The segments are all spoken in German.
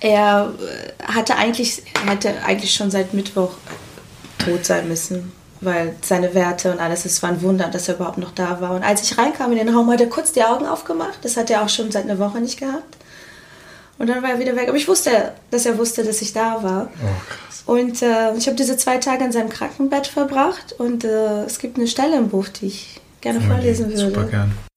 er äh, hatte eigentlich, hätte eigentlich schon seit Mittwoch tot sein müssen, weil seine Werte und alles, es war ein Wunder, dass er überhaupt noch da war. Und als ich reinkam in den Raum, hat er kurz die Augen aufgemacht. Das hat er auch schon seit einer Woche nicht gehabt. Und dann war er wieder weg. Aber ich wusste, dass er wusste, dass ich da war. Oh. Und äh, ich habe diese zwei Tage in seinem Krankenbett verbracht. Und äh, es gibt eine Stelle im Buch, die ich gerne vorlesen würde. Super gern.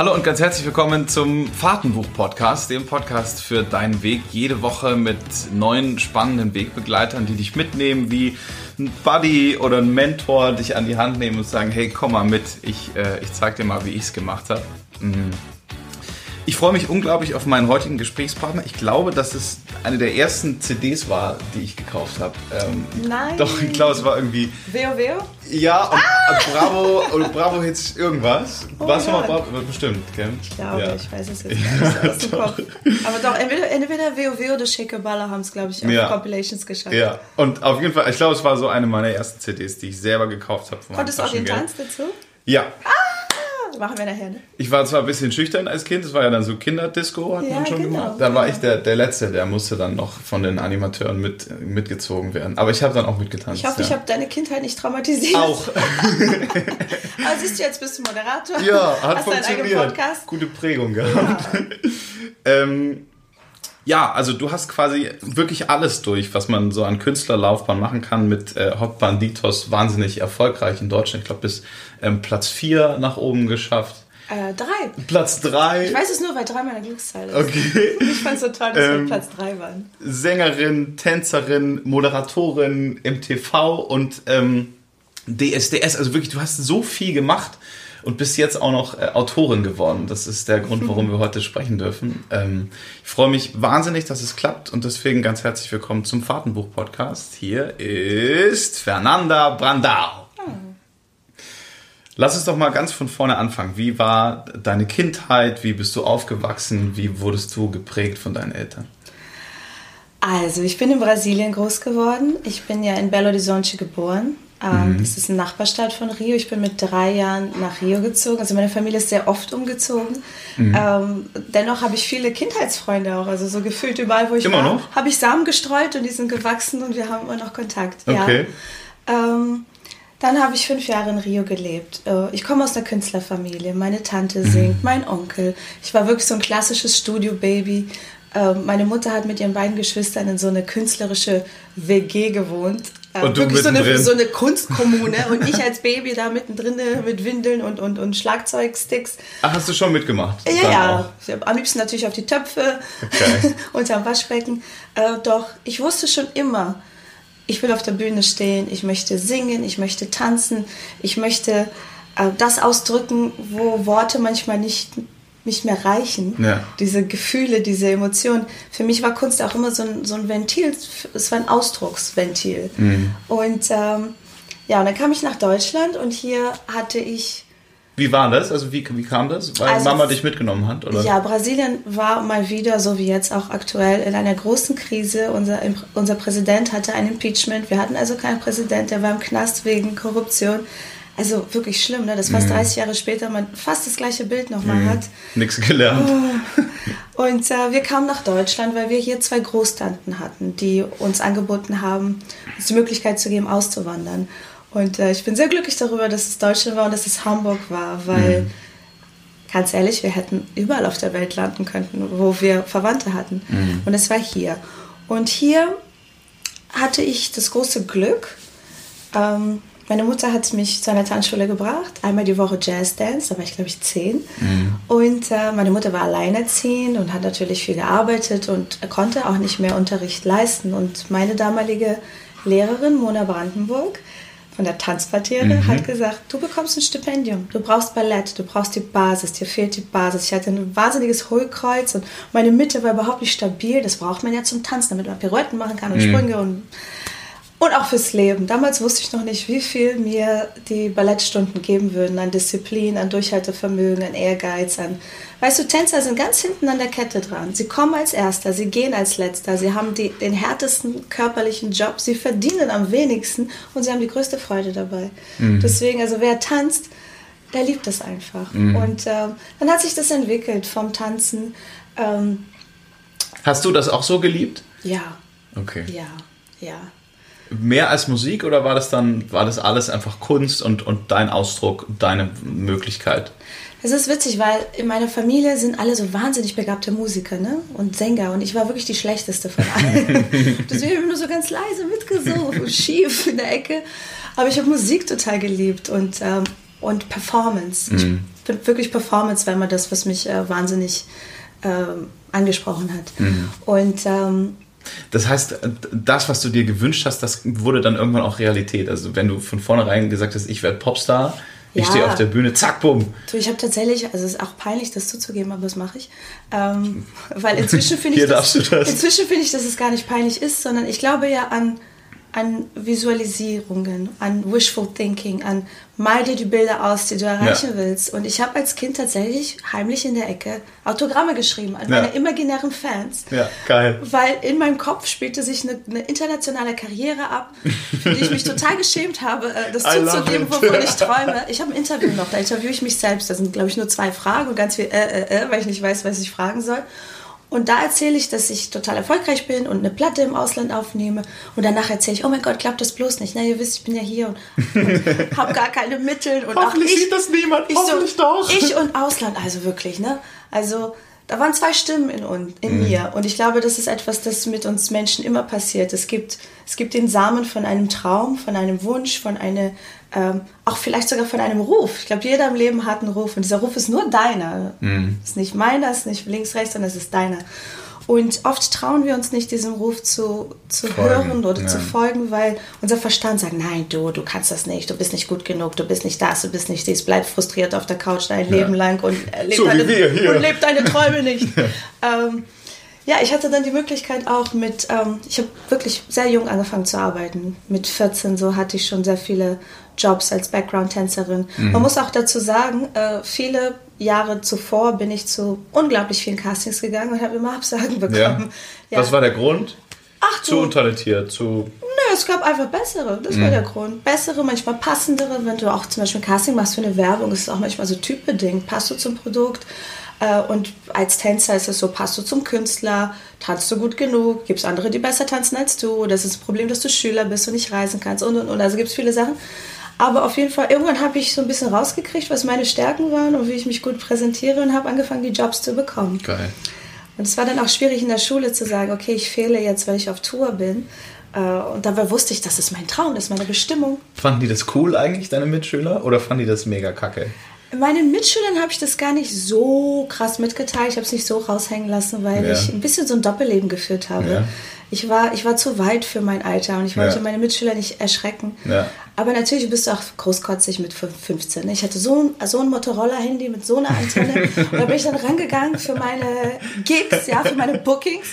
Hallo und ganz herzlich willkommen zum Fahrtenbuch-Podcast, dem Podcast für deinen Weg. Jede Woche mit neuen spannenden Wegbegleitern, die dich mitnehmen, wie ein Buddy oder ein Mentor dich an die Hand nehmen und sagen, hey, komm mal mit, ich, äh, ich zeig dir mal, wie ich es gemacht habe. Mhm. Ich freue mich unglaublich auf meinen heutigen Gesprächspartner. Ich glaube, dass es eine der ersten CDs war, die ich gekauft habe. Ähm, Nein. Doch, ich glaube, es war irgendwie. Veo Veo? Ja, und Bravo oder Bravo Hits irgendwas. Oh mal Gott. Bravo? Bestimmt, gell? Ich glaube, ja. ich weiß es jetzt gar nicht so aus dem Kopf. Aber doch, entweder, entweder Veo Veo oder Shaker Baller haben es, glaube ich, auf Ja. Compilations geschafft. Ja, und auf jeden Fall, ich glaube, es war so eine meiner ersten CDs, die ich selber gekauft habe. Konntest du auch den. Tanz dazu? Ja. Machen wir nachher, ne? Ich war zwar ein bisschen schüchtern als Kind, das war ja dann so Kinderdisco, hat Ja, man schon genau, gemacht. Da war genau. ich der, der Letzte, der musste dann noch von den Animateuren mit, mitgezogen werden. Aber ich habe dann auch mitgetanzt. Ich hoffe, ja. ich habe deine Kindheit nicht traumatisiert. auch. Aber siehst du, jetzt bist du Moderator. Ja, hat Hast funktioniert. Gute Prägung gehabt. ähm, ja, also du hast quasi wirklich alles durch, was man so an Künstlerlaufbahn machen kann mit äh, Hot Banditos wahnsinnig erfolgreich in Deutschland. Ich glaube, bis ähm, Platz 4 nach oben geschafft. Äh, drei. Platz 3. Ich weiß es nur, weil drei meiner Glückszahl ist. Okay. Ich fand es so toll, dass wir Ähm, Platz drei waren. Sängerin, Tänzerin, Moderatorin im TV und ähm, DSDS. Also wirklich, du hast so viel gemacht und bist jetzt auch noch äh, Autorin geworden. Das ist der Grund, warum wir heute sprechen dürfen. Ähm, ich freue mich wahnsinnig, dass es klappt und deswegen ganz herzlich willkommen zum Fahrtenbuch-Podcast. Hier ist Fernanda Brandau. Lass uns doch mal ganz von vorne anfangen. Wie war deine Kindheit? Wie bist du aufgewachsen? Wie wurdest du geprägt von deinen Eltern? Also, ich bin in Brasilien groß geworden. Ich bin ja in Belo Horizonte geboren. Ähm, Das ist eine Nachbarstadt von Rio. Ich bin mit drei Jahren nach Rio gezogen. Also meine Familie ist sehr oft umgezogen. Ähm, dennoch habe ich viele Kindheitsfreunde auch. Also so gefühlt überall, wo ich Immer war, noch? habe ich Samen gestreut und die sind gewachsen und wir haben immer noch Kontakt. Okay. Ja. Ähm, dann habe ich fünf Jahre in Rio gelebt. Äh, Ich komme aus einer Künstlerfamilie. Meine Tante Mhm. singt, mein Onkel. Ich war wirklich so ein klassisches Studio-Baby. Ähm, Meine Mutter hat mit ihren beiden Geschwistern in so eine künstlerische WG gewohnt. Äh, Und du wirklich so eine, so eine Kunstkommune. und ich als Baby da mittendrin mit Windeln und, und, und Schlagzeugsticks. Ach, hast du schon mitgemacht? Ja, Dann ja. auch. Am liebsten natürlich auf die Töpfe Okay. unterm Waschbecken. Äh, doch ich wusste schon immer, ich will auf der Bühne stehen, ich möchte singen, ich möchte tanzen, ich möchte äh, das ausdrücken, wo Worte manchmal nicht, nicht mehr reichen. Ja. Diese Gefühle, diese Emotionen. Für mich war Kunst auch immer so ein, so ein Ventil, es war ein Ausdrucksventil. Mhm. Und ähm, ja, und dann kam ich nach Deutschland und hier hatte ich Wie war das? Also wie, wie kam das? Weil Also- Mama dich mitgenommen hat? Oder? Ja, Brasilien war mal wieder, so wie jetzt auch aktuell, in einer großen Krise. Unser, unser Präsident hatte ein Impeachment. Wir hatten also keinen Präsident, der war im Knast wegen Korruption. Also wirklich schlimm, ne? dass fast 30 Jahre später man fast das gleiche Bild nochmal hat. Nix gelernt. Und äh, wir kamen nach Deutschland, weil wir hier zwei Großtanten hatten, die uns angeboten haben, uns die Möglichkeit zu geben, auszuwandern. Und äh, ich bin sehr glücklich darüber, dass es Deutschland war und dass es Hamburg war, weil, ganz ehrlich, wir hätten überall auf der Welt landen können, wo wir Verwandte hatten. Und es war hier. Und hier hatte ich das große Glück, ähm, meine Mutter hat mich zu einer Tanzschule gebracht, einmal die Woche Jazzdance, da war ich glaube ich zehn. Und äh, meine Mutter war alleinerziehend und hat natürlich viel gearbeitet und konnte auch nicht mehr Unterricht leisten. Und meine damalige Lehrerin, Mona Brandenburg, von der Tanzpartiere, hat gesagt, du bekommst ein Stipendium, du brauchst Ballett, du brauchst die Basis, dir fehlt die Basis. Ich hatte ein wahnsinniges Hohlkreuz und meine Mitte war überhaupt nicht stabil. Das braucht man ja zum Tanzen, damit man Pirouetten machen kann und Sprünge und Und auch fürs Leben. Damals wusste ich noch nicht, wie viel mir die Ballettstunden geben würden an Disziplin, an Durchhaltevermögen, an Ehrgeiz, an. Weißt du, Tänzer sind ganz hinten an der Kette dran. Sie kommen als Erster, sie gehen als Letzter, sie haben die, den härtesten körperlichen Job, sie verdienen am wenigsten und sie haben die größte Freude dabei. Mhm. Deswegen, also wer tanzt, der liebt das einfach. Mhm. Und äh, dann hat sich das entwickelt vom Tanzen. Ähm, Hast du das auch so geliebt? Ja. Okay. Ja, ja. Mehr als Musik oder war das dann, war das alles einfach Kunst und, und dein Ausdruck, deine Möglichkeit? Es ist witzig, weil in meiner Familie sind alle so wahnsinnig begabte Musiker ne? und Sänger und ich war wirklich die schlechteste von allen. Deswegen habe ich nur so ganz leise mitgesungen, schief in der Ecke. Aber ich habe Musik total geliebt und, ähm, und Performance. Mhm. Ich bin wirklich Performance, weil man das, was mich äh, wahnsinnig ähm, angesprochen hat. Mhm. Und ähm, das heißt, das, was du dir gewünscht hast, das wurde dann irgendwann auch Realität. Also wenn du von vornherein gesagt hast, ich werde Popstar, ich ja. stehe auf der Bühne, zack, bumm. Du, ich habe tatsächlich, also es ist auch peinlich, das zuzugeben, aber das mache ich. Ähm, weil inzwischen finde ich, das, das. Inzwischen finde ich, dass es gar nicht peinlich ist, sondern ich glaube ja an an Visualisierungen, an Wishful Thinking, an mal dir die Bilder aus, die du erreichen ja. willst. Und ich habe als Kind tatsächlich heimlich in der Ecke Autogramme geschrieben an ja. meine imaginären Fans. Ja, geil. Weil in meinem Kopf spielte sich eine, eine internationale Karriere ab, für die ich mich total geschämt habe, äh, das zuzugeben, wovon ich träume. Ich habe ein Interview noch, da interviewe ich mich selbst. Da sind, glaube ich, nur zwei Fragen und ganz viel äh, äh, äh, weil ich nicht weiß, was ich fragen soll. Und da erzähle ich, dass ich total erfolgreich bin und eine Platte im Ausland aufnehme. Und danach erzähle ich, oh mein Gott, klappt das bloß nicht. Na, ihr wisst, ich bin ja hier und, und habe gar keine Mittel. Und Hoffentlich auch ich, sieht das niemand. Ich Hoffentlich so, doch. Ich und Ausland, also wirklich, ne? Also da waren zwei Stimmen in, in mhm. mir. Und ich glaube, das ist etwas, das mit uns Menschen immer passiert. Es gibt, es gibt den Samen von einem Traum, von einem Wunsch, von einer, ähm, auch vielleicht sogar von einem Ruf. Ich glaube, jeder im Leben hat einen Ruf. Und dieser Ruf ist nur deiner. Mhm. Ist nicht meiner, ist nicht links, rechts, sondern es ist deiner. Und oft trauen wir uns nicht, diesem Ruf zu, zu hören oder ja. zu folgen, weil unser Verstand sagt, nein, du, du kannst das nicht, du bist nicht gut genug, du bist nicht das, du bist nicht dies, bleib frustriert auf der Couch dein ja. Leben lang und, äh, leb so deine, und leb deine Träume nicht. ähm, ja, ich hatte dann die Möglichkeit auch mit, ähm, ich habe wirklich sehr jung angefangen zu arbeiten. Mit 14 so hatte ich schon sehr viele Jobs als Background-Tänzerin. Mhm. Man muss auch dazu sagen, äh, viele Jahre zuvor bin ich zu unglaublich vielen Castings gegangen und habe immer Absagen bekommen. Ja. Ja. Was war der Grund? Ach, zu untalentiert, zu. Nö, es gab einfach bessere. Das mhm. war der Grund. Bessere, manchmal passendere. Wenn du auch zum Beispiel Casting machst für eine Werbung, ist es auch manchmal so typbedingt. Passt du zum Produkt? Äh, und als Tänzer ist es so, passt du zum Künstler, tanzt du gut genug, gibt es andere, die besser tanzen als du, das ist das Problem, dass du Schüler bist und nicht reisen kannst und und und. Also gibt es viele Sachen. Aber auf jeden Fall, irgendwann habe ich so ein bisschen rausgekriegt, was meine Stärken waren und wie ich mich gut präsentiere und habe angefangen, die Jobs zu bekommen. Geil. Und es war dann auch schwierig in der Schule zu sagen, okay, ich fehle jetzt, weil ich auf Tour bin. Äh, und dabei wusste ich, das ist mein Traum, das ist meine Bestimmung. Fanden die das cool eigentlich, deine Mitschüler? Oder fanden die das mega kacke? Meinen Mitschülern habe ich das gar nicht so krass mitgeteilt. Ich habe es nicht so raushängen lassen, weil ja. ich ein bisschen so ein Doppelleben geführt habe. Ja. Ich, war, ich war zu weit für mein Alter und ich wollte ja. meine Mitschüler nicht erschrecken. Aber natürlich bist du auch großkotzig mit 15. Ich hatte so ein, so ein Motorola-Handy mit so einer Antenne. und da bin ich dann rangegangen für meine Gigs, ja, für meine Bookings.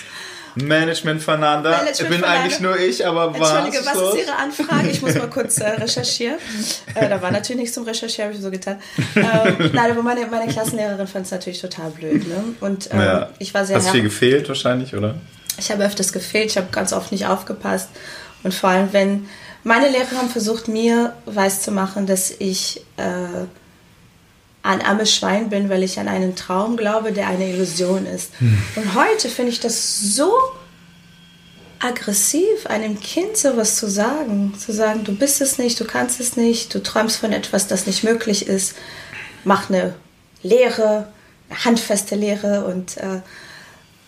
Management Fernanda. Management bin Fernanda. eigentlich nur ich, aber was? Entschuldige, was ist Ihre Anfrage? Ich muss mal kurz äh, recherchieren. Äh, da war natürlich nichts zum Recherchieren, habe ich so getan. Ähm, nein, aber meine, meine Klassenlehrerin fand es natürlich total blöd. Ne? Und ähm, ja. ich war sehr. Hast viel gefehlt wahrscheinlich, oder? Ich habe öfters gefehlt, ich habe ganz oft nicht aufgepasst. Und vor allem, wenn meine Lehrer haben versucht, mir weiszumachen, dass ich äh, ein armes Schwein bin, weil ich an einen Traum glaube, der eine Illusion ist. Hm. Und heute finde ich das so aggressiv, einem Kind sowas zu sagen. Zu sagen, du bist es nicht, du kannst es nicht, du träumst von etwas, das nicht möglich ist. Mach eine Lehre, eine handfeste Lehre und äh,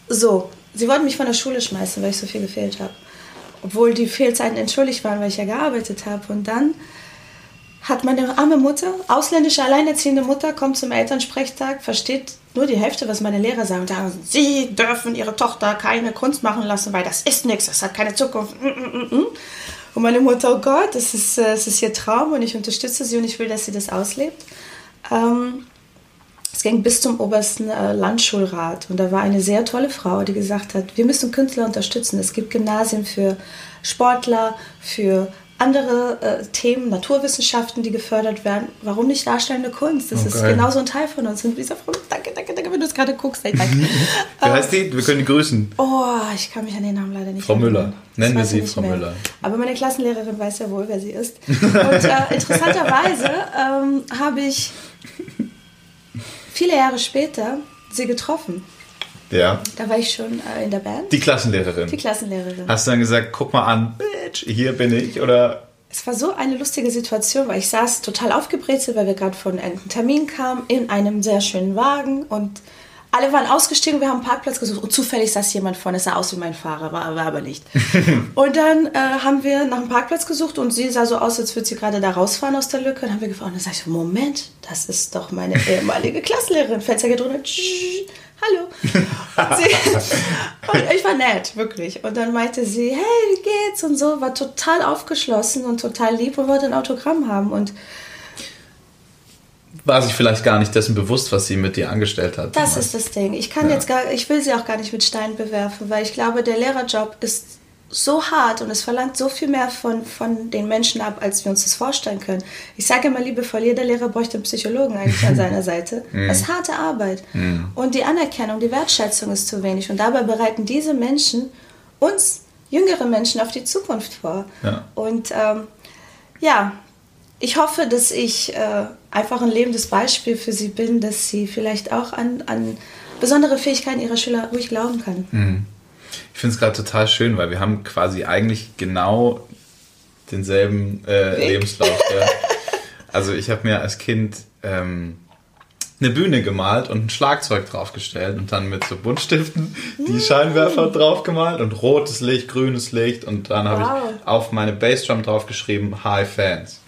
so. Sie wollten mich von der Schule schmeißen, weil ich so viel gefehlt habe obwohl die Fehlzeiten entschuldigt waren, weil ich ja gearbeitet habe. Und dann hat meine arme Mutter, ausländische alleinerziehende Mutter, kommt zum Elternsprechtag, versteht nur die Hälfte, was meine Lehrer sagen. Und sagen, sie dürfen ihre Tochter keine Kunst machen lassen, weil das ist nichts, das hat keine Zukunft. Mm, mm, mm, und meine Mutter, oh Gott, das ist, das äh, ist ihr Traum und ich unterstütze sie und ich will, dass sie das auslebt. Ähm, das ging bis zum obersten äh, Landschulrat. Und da war eine sehr tolle Frau, die gesagt hat, wir müssen Künstler unterstützen. Es gibt Gymnasien für Sportler, für andere äh, Themen, Naturwissenschaften, die gefördert werden. Warum nicht darstellende Kunst? Das oh, ist genauso ein Teil von uns. Und dieser Frau, danke, danke, danke, wenn du es gerade guckst. Ey, danke. Wie heißt die? Wir können die grüßen. Oh, ich kann mich an den Namen leider nicht Frau Müller. Nennen wir sie Frau mehr. Müller. Aber meine Klassenlehrerin weiß ja wohl, wer sie ist. Und äh, interessanterweise ähm, habe ich viele Jahre später sie getroffen. Ja. Da war ich schon äh, in der Band. Die Klassenlehrerin. Die Klassenlehrerin. Hast du dann gesagt, guck mal an, Bitch, hier bin ich oder? Es war so eine lustige Situation, weil ich saß total aufgebrezelt, weil wir gerade von einem Termin kamen, in einem sehr schönen Wagen und alle waren ausgestiegen, wir haben einen Parkplatz gesucht und zufällig saß jemand vorne, es sah aus wie mein Fahrer, war, war aber nicht. und dann äh, haben wir nach einem Parkplatz gesucht und sie sah so aus, als würde sie gerade da rausfahren aus der Lücke. Und dann haben wir gefragt, und dann sag ich, Moment, das ist doch meine ehemalige Klassenlehrerin. Fenster geht runter, hallo. Und, sie, und ich war nett, wirklich. Und dann meinte sie, hey, wie geht's? Und so, war total aufgeschlossen und total lieb und wollte ein Autogramm haben. Und war sich vielleicht gar nicht dessen bewusst, was sie mit dir angestellt hat. Das ist das Ding. Ich kann ja. jetzt gar, ich will sie auch gar nicht mit Stein bewerfen, weil ich glaube, der Lehrerjob ist so hart und es verlangt so viel mehr von, von den Menschen ab, als wir uns das vorstellen können. Ich sage immer liebevoll, jeder Lehrer bräuchte einen Psychologen eigentlich an seiner Seite. Das mhm. ist harte Arbeit. Mm. Und die Anerkennung, die Wertschätzung ist zu wenig. Und dabei bereiten diese Menschen uns, jüngere Menschen, auf die Zukunft vor. Ja. Und ähm, ja, ich hoffe, dass ich äh, einfach ein lebendes Beispiel für sie bin, dass sie vielleicht auch an, an besondere Fähigkeiten ihrer Schüler ruhig glauben kann. Mhm. Ich finde es gerade total schön, weil wir haben quasi eigentlich genau denselben äh, Lebenslauf. Ja. Also ich habe mir als Kind ähm, eine Bühne gemalt und ein Schlagzeug draufgestellt und dann mit so Buntstiften die mm. Scheinwerfer draufgemalt und rotes Licht, grünes Licht und dann habe wow. ich auf meine Bassdrum draufgeschrieben High Fans.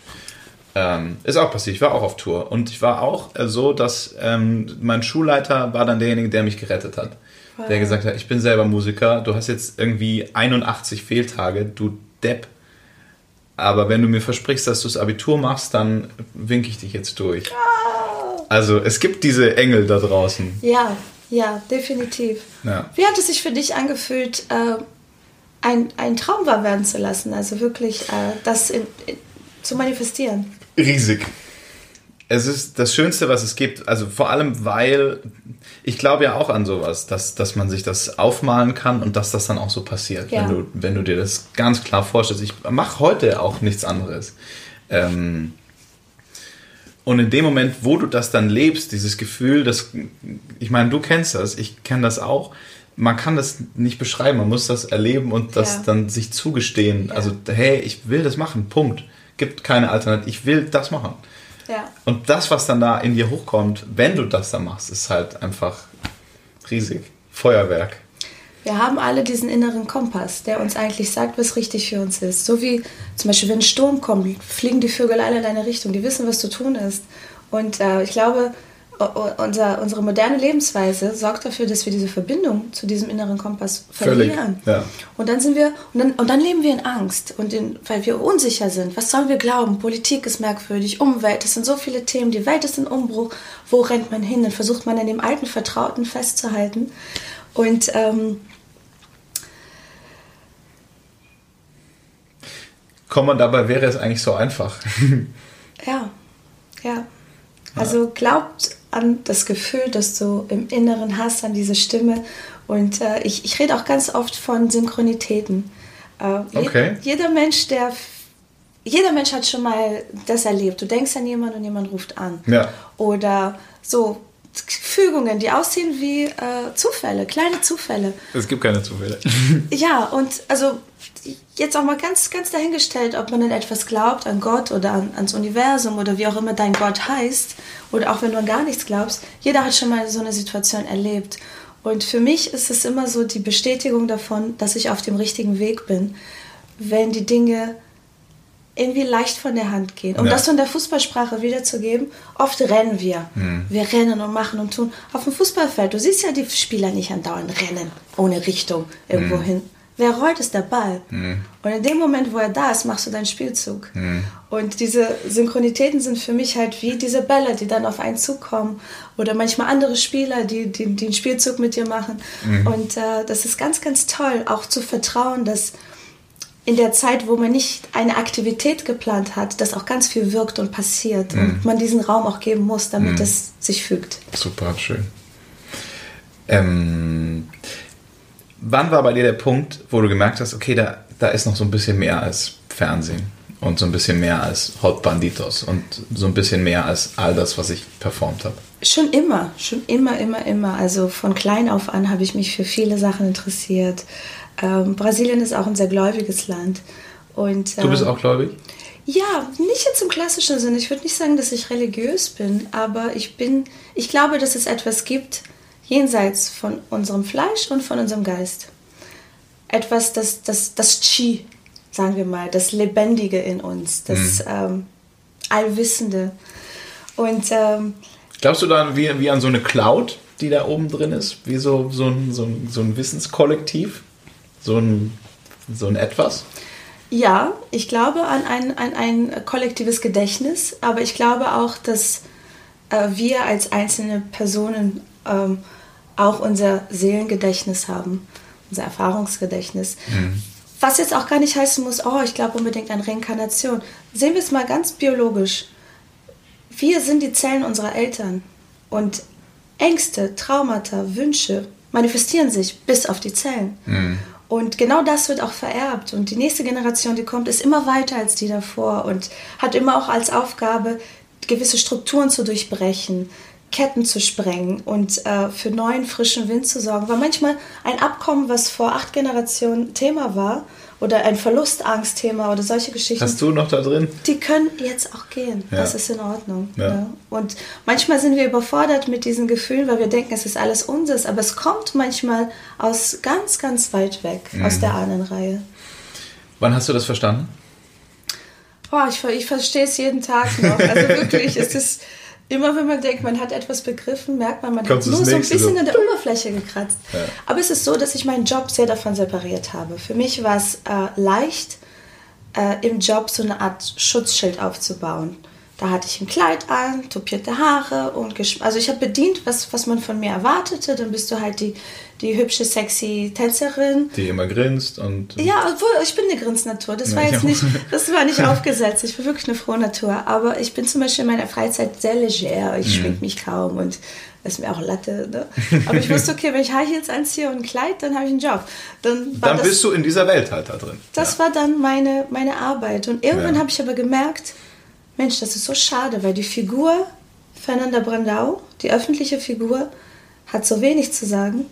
Ähm, ist auch passiert, ich war auch auf Tour und ich war auch äh, so, dass ähm, mein Schulleiter war dann derjenige, der mich gerettet hat der gesagt hat, ich bin selber Musiker, du hast jetzt irgendwie 81 Fehltage, du Depp. Aber wenn du mir versprichst, dass du das Abitur machst, dann winke ich dich jetzt durch. Also es gibt diese Engel da draußen. Ja, ja, definitiv. Ja. Wie hat es sich für dich angefühlt, äh, ein, ein Traum wahr werden zu lassen? Also wirklich äh, das in, in, zu manifestieren? Riesig es ist das Schönste, was es gibt. Also vor allem, weil ich glaube ja auch an sowas, dass, dass man sich das aufmalen kann und dass das dann auch so passiert. Ja. Wenn, du, wenn du dir das ganz klar vorstellst. Ich mache heute auch nichts anderes. Ähm, und in dem Moment, wo du das dann lebst, dieses Gefühl, dass, ich meine, du kennst das, ich kenne das auch, man kann das nicht beschreiben, man muss das erleben und das ja. dann sich zugestehen. Ja. Also, hey, ich will das machen, Punkt. Gibt keine Alternative, ich will das machen. Ja. Und das, was dann da in dir hochkommt, wenn du das dann machst, ist halt einfach riesig. Feuerwerk. Wir haben alle diesen inneren Kompass, der uns eigentlich sagt, was richtig für uns ist. So wie zum Beispiel, wenn ein Sturm kommt, fliegen die Vögel alle in deine Richtung. Die wissen, was zu tun ist. Und äh, ich glaube, unser, unsere moderne Lebensweise sorgt dafür, dass wir diese Verbindung zu diesem inneren Kompass verlieren. Völlig, ja. Und dann sind wir und dann, und dann leben wir in Angst und in, weil wir unsicher sind. Was sollen wir glauben? Politik ist merkwürdig, Umwelt, es sind so viele Themen, die Welt ist in Umbruch. Wo rennt man hin? Dann versucht man an dem alten Vertrauten festzuhalten und ähm, Komm, und dabei wäre es eigentlich so einfach. ja, ja. Also glaubt an das Gefühl, das du im Inneren hast, an diese Stimme. Und äh, ich, ich rede auch ganz oft von Synchronitäten. Äh, okay. Je, jeder Mensch, der jeder Mensch hat schon mal das erlebt. Du denkst an jemanden und jemand ruft an. Ja. Oder so Fügungen, die aussehen wie äh, Zufälle, kleine Zufälle. Es gibt keine Zufälle. ja, und also jetzt auch mal ganz, ganz dahingestellt, ob man an etwas glaubt, an Gott oder an, ans Universum oder wie auch immer dein Gott heißt, oder auch wenn du an gar nichts glaubst, jeder hat schon mal so eine Situation erlebt. Und für mich ist es immer so die Bestätigung davon, dass ich auf dem richtigen Weg bin, wenn die Dinge irgendwie leicht von der Hand gehen. Um ja. das so in der Fußballsprache wiederzugeben, oft rennen wir. Mhm. Wir rennen und machen und tun. Auf dem Fußballfeld, du siehst ja die Spieler nicht andauernd rennen, ohne Richtung irgendwo mhm. hin Wer rollt, ist der Ball. Mhm. Und in dem Moment, wo er da ist, machst du deinen Spielzug. Mhm. Und diese Synchronitäten sind für mich halt wie diese Bälle, die dann auf einen zukommen. Oder manchmal andere Spieler, die, die, die einen Spielzug mit dir machen. Mhm. Und äh, das ist ganz, ganz toll, auch zu vertrauen, dass in der Zeit, wo man nicht eine Aktivität geplant hat, dass auch ganz viel wirkt und passiert. Und mhm. man diesen Raum auch geben muss, damit mhm. es sich fügt. Super, schön. Ähm, wann war bei dir der Punkt, wo du gemerkt hast, okay, da, da ist noch so ein bisschen mehr als Fernsehen und so ein bisschen mehr als Hot Banditos und so ein bisschen mehr als all das, was ich performt habe? Schon immer, schon immer, immer, immer. Also von klein auf an habe ich mich für viele Sachen interessiert. Ähm, Brasilien ist auch ein sehr gläubiges Land. Und, ähm, du bist ähm, auch gläubig? Ja, nicht jetzt im klassischen Sinne. Ich würde nicht sagen, dass ich religiös bin, aber ich bin, ich glaube, dass es etwas gibt, jenseits von unserem Fleisch und von unserem Geist. Etwas, das, das, das Chi, sagen wir mal, das Lebendige in uns, das mhm. ähm, Allwissende. Und ähm, glaubst du dann wie, wie an so eine Cloud, die da oben drin ist, wie so, so, ein, so, ein, so ein Wissenskollektiv, so ein, so ein Etwas? Ja, ich glaube an ein, an ein kollektives Gedächtnis, aber ich glaube auch, dass äh, wir als einzelne Personen ähm, auch unser Seelengedächtnis haben, unser Erfahrungsgedächtnis. Mhm. Was jetzt auch gar nicht heißen muss, oh, ich glaube unbedingt an Reinkarnation. Sehen wir es mal ganz biologisch. Wir sind die Zellen unserer Eltern und Ängste, Traumata, Wünsche manifestieren sich bis auf die Zellen. Mhm. Und genau das wird auch vererbt. Und die nächste Generation, die kommt, ist immer weiter als die davor und hat immer auch als Aufgabe, gewisse Strukturen zu durchbrechen, Ketten zu sprengen und äh, für neuen, frischen Wind zu sorgen. Weil manchmal ein Abkommen, was vor acht Generationen Thema war, oder ein Verlustangstthema oder solche Geschichten. Hast du noch da drin? Die können jetzt auch gehen. Ja. Das ist in Ordnung. Ja. Ja. Und manchmal sind wir überfordert mit diesen Gefühlen, weil wir denken, es ist alles unseres. Aber es kommt manchmal aus ganz, ganz weit weg, mhm. aus der Ahnenreihe. Wann hast du das verstanden? Boah, ich, ich verstehe es jeden Tag noch. Also wirklich, es ist Immer wenn man denkt, man hat etwas begriffen, merkt man, man Kommt hat nur so ein bisschen an der Oberfläche gekratzt. Ja. Aber es ist so, dass ich meinen Job sehr davon separiert habe. Für mich war es äh, leicht, äh, im Job so eine Art Schutzschild aufzubauen. Da hatte ich ein Kleid an, topierte Haare und also ich habe bedient, was, was man von mir erwartete. Dann bist du halt die, die hübsche, sexy Tänzerin. Die immer grinst und. Ja, obwohl ich bin eine Grinznatur. Das war jetzt nicht, das war nicht aufgesetzt. Ich bin wirklich eine frohe Natur. Aber ich bin zum Beispiel in meiner Freizeit sehr leger. Ich mhm. schmink mich kaum und ist mir auch Latte. Ne? Aber ich wusste, okay, wenn ich High Heels anziehe und ein Kleid, dann habe ich einen Job. Dann, dann das, bist du in dieser Welt halt da drin. Das ja. war dann meine, meine Arbeit. Und irgendwann ja. habe ich aber gemerkt, Mensch, das ist so schade, weil die Figur Fernanda Brandau, die öffentliche Figur, hat so wenig zu sagen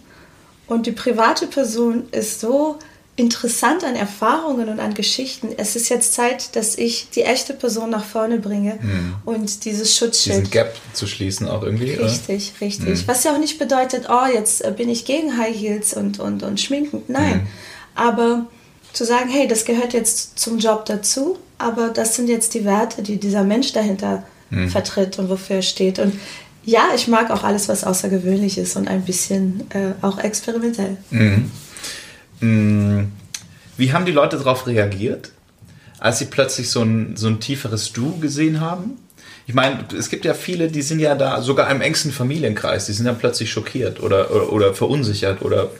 und die private Person ist so interessant an Erfahrungen und an Geschichten. Es ist jetzt Zeit, dass ich die echte Person nach vorne bringe hm. und dieses Schutzschild. Diesen Gap zu schließen auch irgendwie. Richtig, oder? richtig. Hm. Was ja auch nicht bedeutet, oh, jetzt äh, bin ich gegen High Heels und, und, und Schminken. Nein. Hm. Aber zu sagen, hey, das gehört jetzt zum Job dazu, aber das sind jetzt die Werte, die dieser Mensch dahinter hm. vertritt und wofür er steht. Und ja, ich mag auch alles, was außergewöhnlich ist und ein bisschen äh, auch experimentell. Mhm. Mhm. Wie haben die Leute darauf reagiert, als sie plötzlich so ein, so ein tieferes Du gesehen haben? Ich meine, es gibt ja viele, die sind ja da, sogar im engsten Familienkreis, die sind dann plötzlich schockiert oder, oder, oder verunsichert oder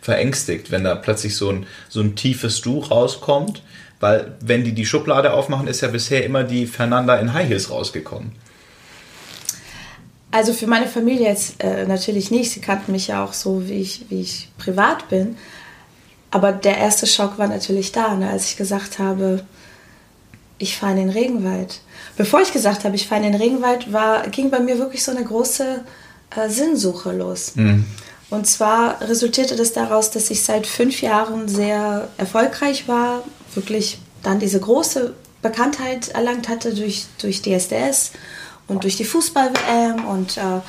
verängstigt, wenn da plötzlich so ein, so ein tiefes Du rauskommt. Weil, wenn die die Schublade aufmachen, ist ja bisher immer die Fernanda in High Heels rausgekommen. Also für meine Familie jetzt äh, natürlich nicht. Sie kannten mich ja auch so, wie ich, wie ich privat bin. Aber der erste Schock war natürlich da, ne, als ich gesagt habe, ich fahre in den Regenwald. Bevor ich gesagt habe, ich fahre in den Regenwald, war, ging bei mir wirklich so eine große äh, Sinnsuche los. Mhm. Und zwar resultierte das daraus, dass ich seit fünf Jahren sehr erfolgreich war, wirklich dann diese große Bekanntheit erlangt hatte durch, durch DSDS und durch die Fußball-WM und äh,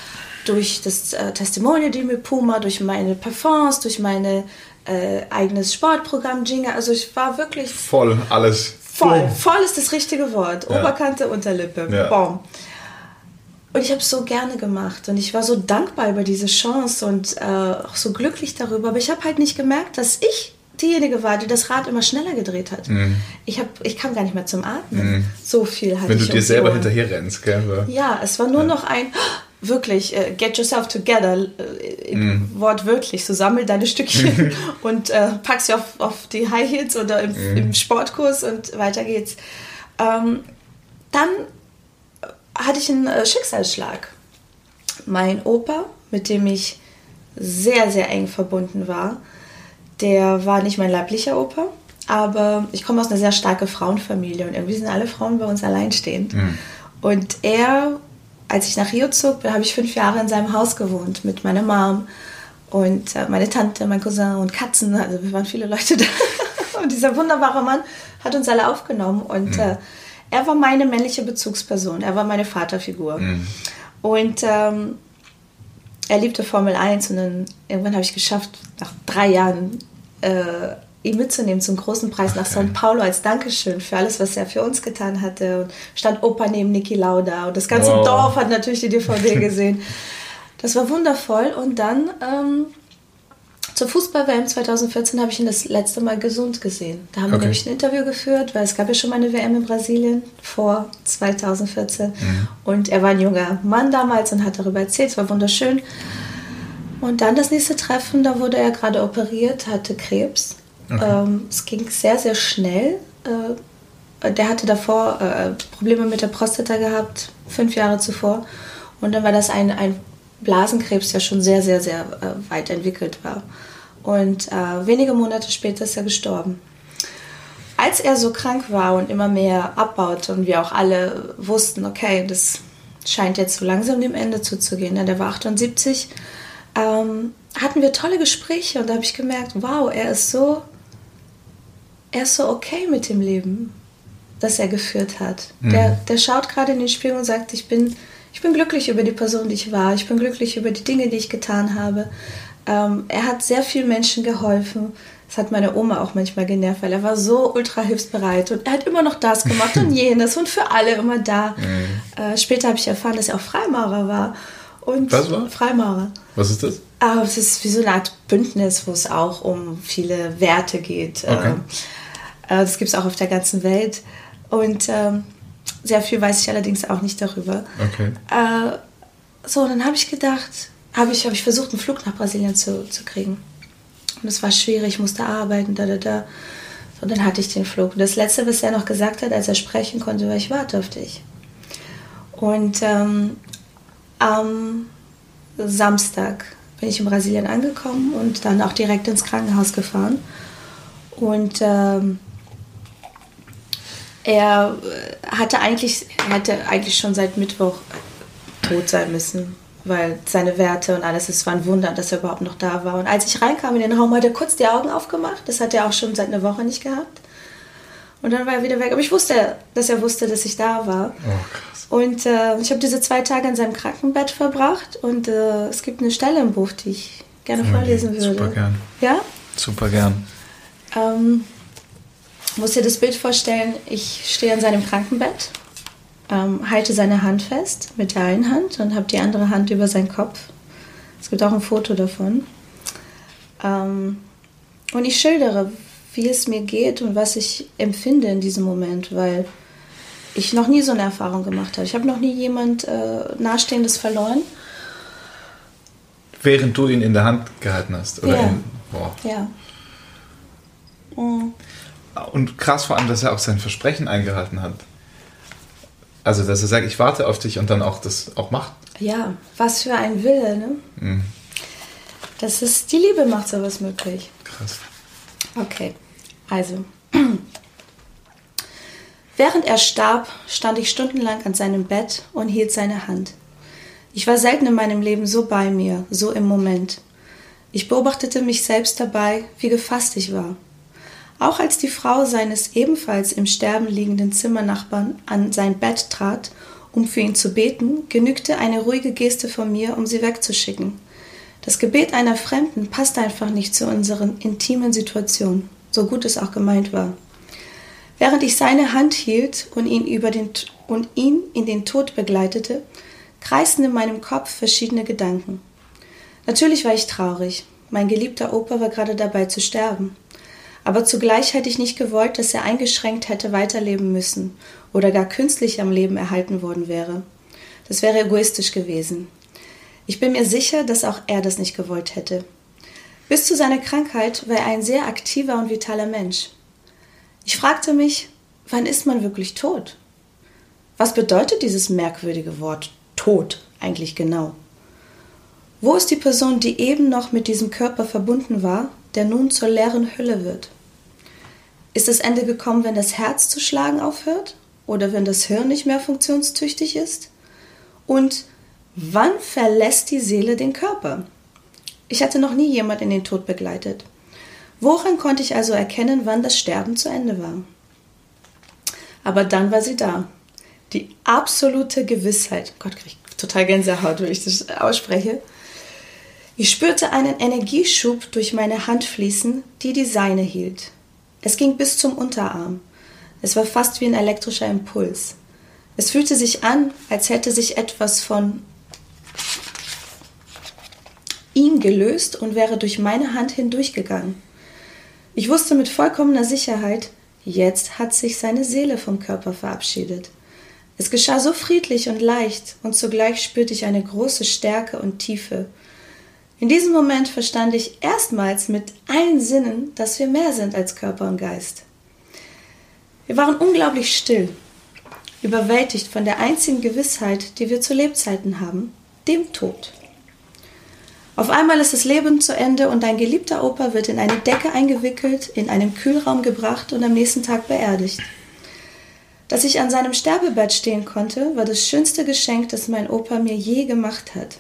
durch das äh, Testimonial die mit Puma, durch meine Performance, durch mein äh, eigenes Sportprogramm Jinga. Also ich war wirklich... Voll alles. Voll. Boom. Voll ist das richtige Wort. Ja. Oberkante, Unterlippe. Ja. Boom. Und ich habe es so gerne gemacht und ich war so dankbar über diese Chance und äh, auch so glücklich darüber. Aber ich habe halt nicht gemerkt, dass ich diejenige war, die das Rad immer schneller gedreht hat. Mhm. Ich, hab, ich kam gar nicht mehr zum Atmen. Mhm. So viel hatte Wenn ich du dir selber hinterher rennst, gell? Ja, es war nur ja. noch ein, wirklich, uh, get yourself together, uh, mhm. wortwörtlich, so sammel deine Stückchen und uh, pack sie auf, auf die High Heels oder im, mhm. im Sportkurs und weiter geht's. Ähm, dann hatte ich einen Schicksalsschlag. Mein Opa, mit dem ich sehr, sehr eng verbunden war, der war nicht mein leiblicher Opa, aber ich komme aus einer sehr starken Frauenfamilie und irgendwie sind alle Frauen bei uns alleinstehend. Mhm. Und er, als ich nach Rio zog, habe ich fünf Jahre in seinem Haus gewohnt mit meiner Mom und äh, meine Tante, mein Cousin und Katzen. Also wir waren viele Leute da. und dieser wunderbare Mann hat uns alle aufgenommen und mhm. äh, er war meine männliche Bezugsperson. Er war meine Vaterfigur. Mhm. Und ähm, er liebte Formel 1 und dann irgendwann habe ich geschafft, nach drei Jahren äh, ihn mitzunehmen zum großen Preis nach São Paulo als Dankeschön für alles, was er für uns getan hatte. Und stand Opa neben Niki Lauda und das ganze wow. Dorf hat natürlich die DVD gesehen. Das war wundervoll und dann ähm, zur Fußball-WM 2014 habe ich ihn das letzte Mal gesund gesehen. Da haben okay. wir nämlich ein Interview geführt, weil es gab ja schon mal eine WM in Brasilien vor 2014. Mhm. Und er war ein junger Mann damals und hat darüber erzählt. Es war wunderschön. Und dann das nächste Treffen, da wurde er gerade operiert, hatte Krebs. Okay. Ähm, es ging sehr, sehr schnell. Äh, der hatte davor äh, Probleme mit der Prostata gehabt, fünf Jahre zuvor. Und dann war das ein, ein Blasenkrebs, der schon sehr, sehr, sehr äh, weit entwickelt war. Und äh, wenige Monate später ist er gestorben. Als er so krank war und immer mehr abbaute und wir auch alle wussten, okay, das scheint jetzt so langsam dem Ende zuzugehen, denn der war 78, ähm, hatten wir tolle Gespräche und da habe ich gemerkt, wow, er ist so, er ist so okay mit dem Leben, das er geführt hat. Mhm. Der, der schaut gerade in den Spiegel und sagt, ich bin, ich bin glücklich über die Person, die ich war, ich bin glücklich über die Dinge, die ich getan habe. Ähm, er hat sehr vielen Menschen geholfen. Das hat meine Oma auch manchmal genervt, weil er war so ultra hilfsbereit und er hat immer noch das gemacht und jenes und für alle immer da. Mhm. Äh, später habe ich erfahren, dass er auch Freimaurer war. Und Was war? Freimaurer. Was ist das? Ah, es ist wie so eine Art Bündnis, wo es auch um viele Werte geht. Okay. Ähm, äh, das gibt es auch auf der ganzen Welt. Und ähm, sehr viel weiß ich allerdings auch nicht darüber. Okay. Äh, so, dann habe ich gedacht, habe ich, hab ich versucht, einen Flug nach Brasilien zu, zu kriegen. Und es war schwierig, ich musste arbeiten, da, da, da. Und dann hatte ich den Flug. Und das Letzte, was er noch gesagt hat, als er sprechen konnte, war, ich warte auf dich. Und ähm, am Samstag bin ich in Brasilien angekommen und dann auch direkt ins Krankenhaus gefahren. Und ähm, er hatte eigentlich, hätte eigentlich schon seit Mittwoch tot sein müssen, weil seine Werte und alles, es war ein Wunder, dass er überhaupt noch da war. Und als ich reinkam in den Raum, hat er kurz die Augen aufgemacht. Das hat er auch schon seit einer Woche nicht gehabt. Und dann war er wieder weg. Aber ich wusste, dass er wusste, dass ich da war. Oh. Und äh, ich habe diese zwei Tage in seinem Krankenbett verbracht. Und äh, es gibt eine Stelle im Buch, die ich gerne vorlesen würde. Super gern. Ja? Super gern. Ähm, muss dir das Bild vorstellen, ich stehe an seinem Krankenbett, ähm, halte seine Hand fest mit der einen Hand und habe die andere Hand über seinen Kopf. Es gibt auch ein Foto davon. Ähm, und ich schildere, wie es mir geht und was ich empfinde in diesem Moment, weil ich noch nie so eine Erfahrung gemacht habe. Ich habe noch nie jemand äh, Nahestehendes verloren. Während du ihn in der Hand gehalten hast? Oder ja. In, boah. Ja. Mhm. Und krass vor allem, dass er auch sein Versprechen eingehalten hat. Also, dass er sagt, ich warte auf dich und dann auch das auch macht. Ja, was für ein Wille, ne? Mhm. Das ist, die Liebe macht sowas möglich. Krass. Okay, also. Während er starb, stand ich stundenlang an seinem Bett und hielt seine Hand. Ich war selten in meinem Leben so bei mir, so im Moment. Ich beobachtete mich selbst dabei, wie gefasst ich war. Auch als die Frau seines ebenfalls im Sterben liegenden Zimmernachbarn an sein Bett trat, um für ihn zu beten, genügte eine ruhige Geste von mir, um sie wegzuschicken. Das Gebet einer Fremden passt einfach nicht zu unseren intimen Situationen, so gut es auch gemeint war. Während ich seine Hand hielt und ihn, über den, und ihn in den Tod begleitete, kreisten in meinem Kopf verschiedene Gedanken. Natürlich war ich traurig. Mein geliebter Opa war gerade dabei zu sterben. Aber zugleich hätte ich nicht gewollt, dass er eingeschränkt hätte weiterleben müssen oder gar künstlich am Leben erhalten worden wäre. Das wäre egoistisch gewesen. Ich bin mir sicher, dass auch er das nicht gewollt hätte. Bis zu seiner Krankheit war er ein sehr aktiver und vitaler Mensch. Ich fragte mich, wann ist man wirklich tot? Was bedeutet dieses merkwürdige Wort Tod eigentlich genau? Wo ist die Person, die eben noch mit diesem Körper verbunden war, der nun zur leeren Hülle wird? Ist das Ende gekommen, wenn das Herz zu schlagen aufhört oder wenn das Hirn nicht mehr funktionstüchtig ist? Und wann verlässt die Seele den Körper? Ich hatte noch nie jemand in den Tod begleitet. Woran konnte ich also erkennen, wann das Sterben zu Ende war? Aber dann war sie da. Die absolute Gewissheit. Gott, krieg ich total Gänsehaut, wenn ich das ausspreche. Ich spürte einen Energieschub durch meine Hand fließen, die die seine hielt. Es ging bis zum Unterarm. Es war fast wie ein elektrischer Impuls. Es fühlte sich an, als hätte sich etwas von ihm gelöst und wäre durch meine Hand hindurchgegangen. Ich wusste mit vollkommener Sicherheit, jetzt hat sich seine Seele vom Körper verabschiedet. Es geschah so friedlich und leicht, und zugleich spürte ich eine große Stärke und Tiefe. In diesem Moment verstand ich erstmals mit allen Sinnen, dass wir mehr sind als Körper und Geist. Wir waren unglaublich still, überwältigt von der einzigen Gewissheit, die wir zu Lebzeiten haben, dem Tod. Auf einmal ist das Leben zu Ende und dein geliebter Opa wird in eine Decke eingewickelt, in einen Kühlraum gebracht und am nächsten Tag beerdigt. Dass ich an seinem Sterbebett stehen konnte, war das schönste Geschenk, das mein Opa mir je gemacht hat.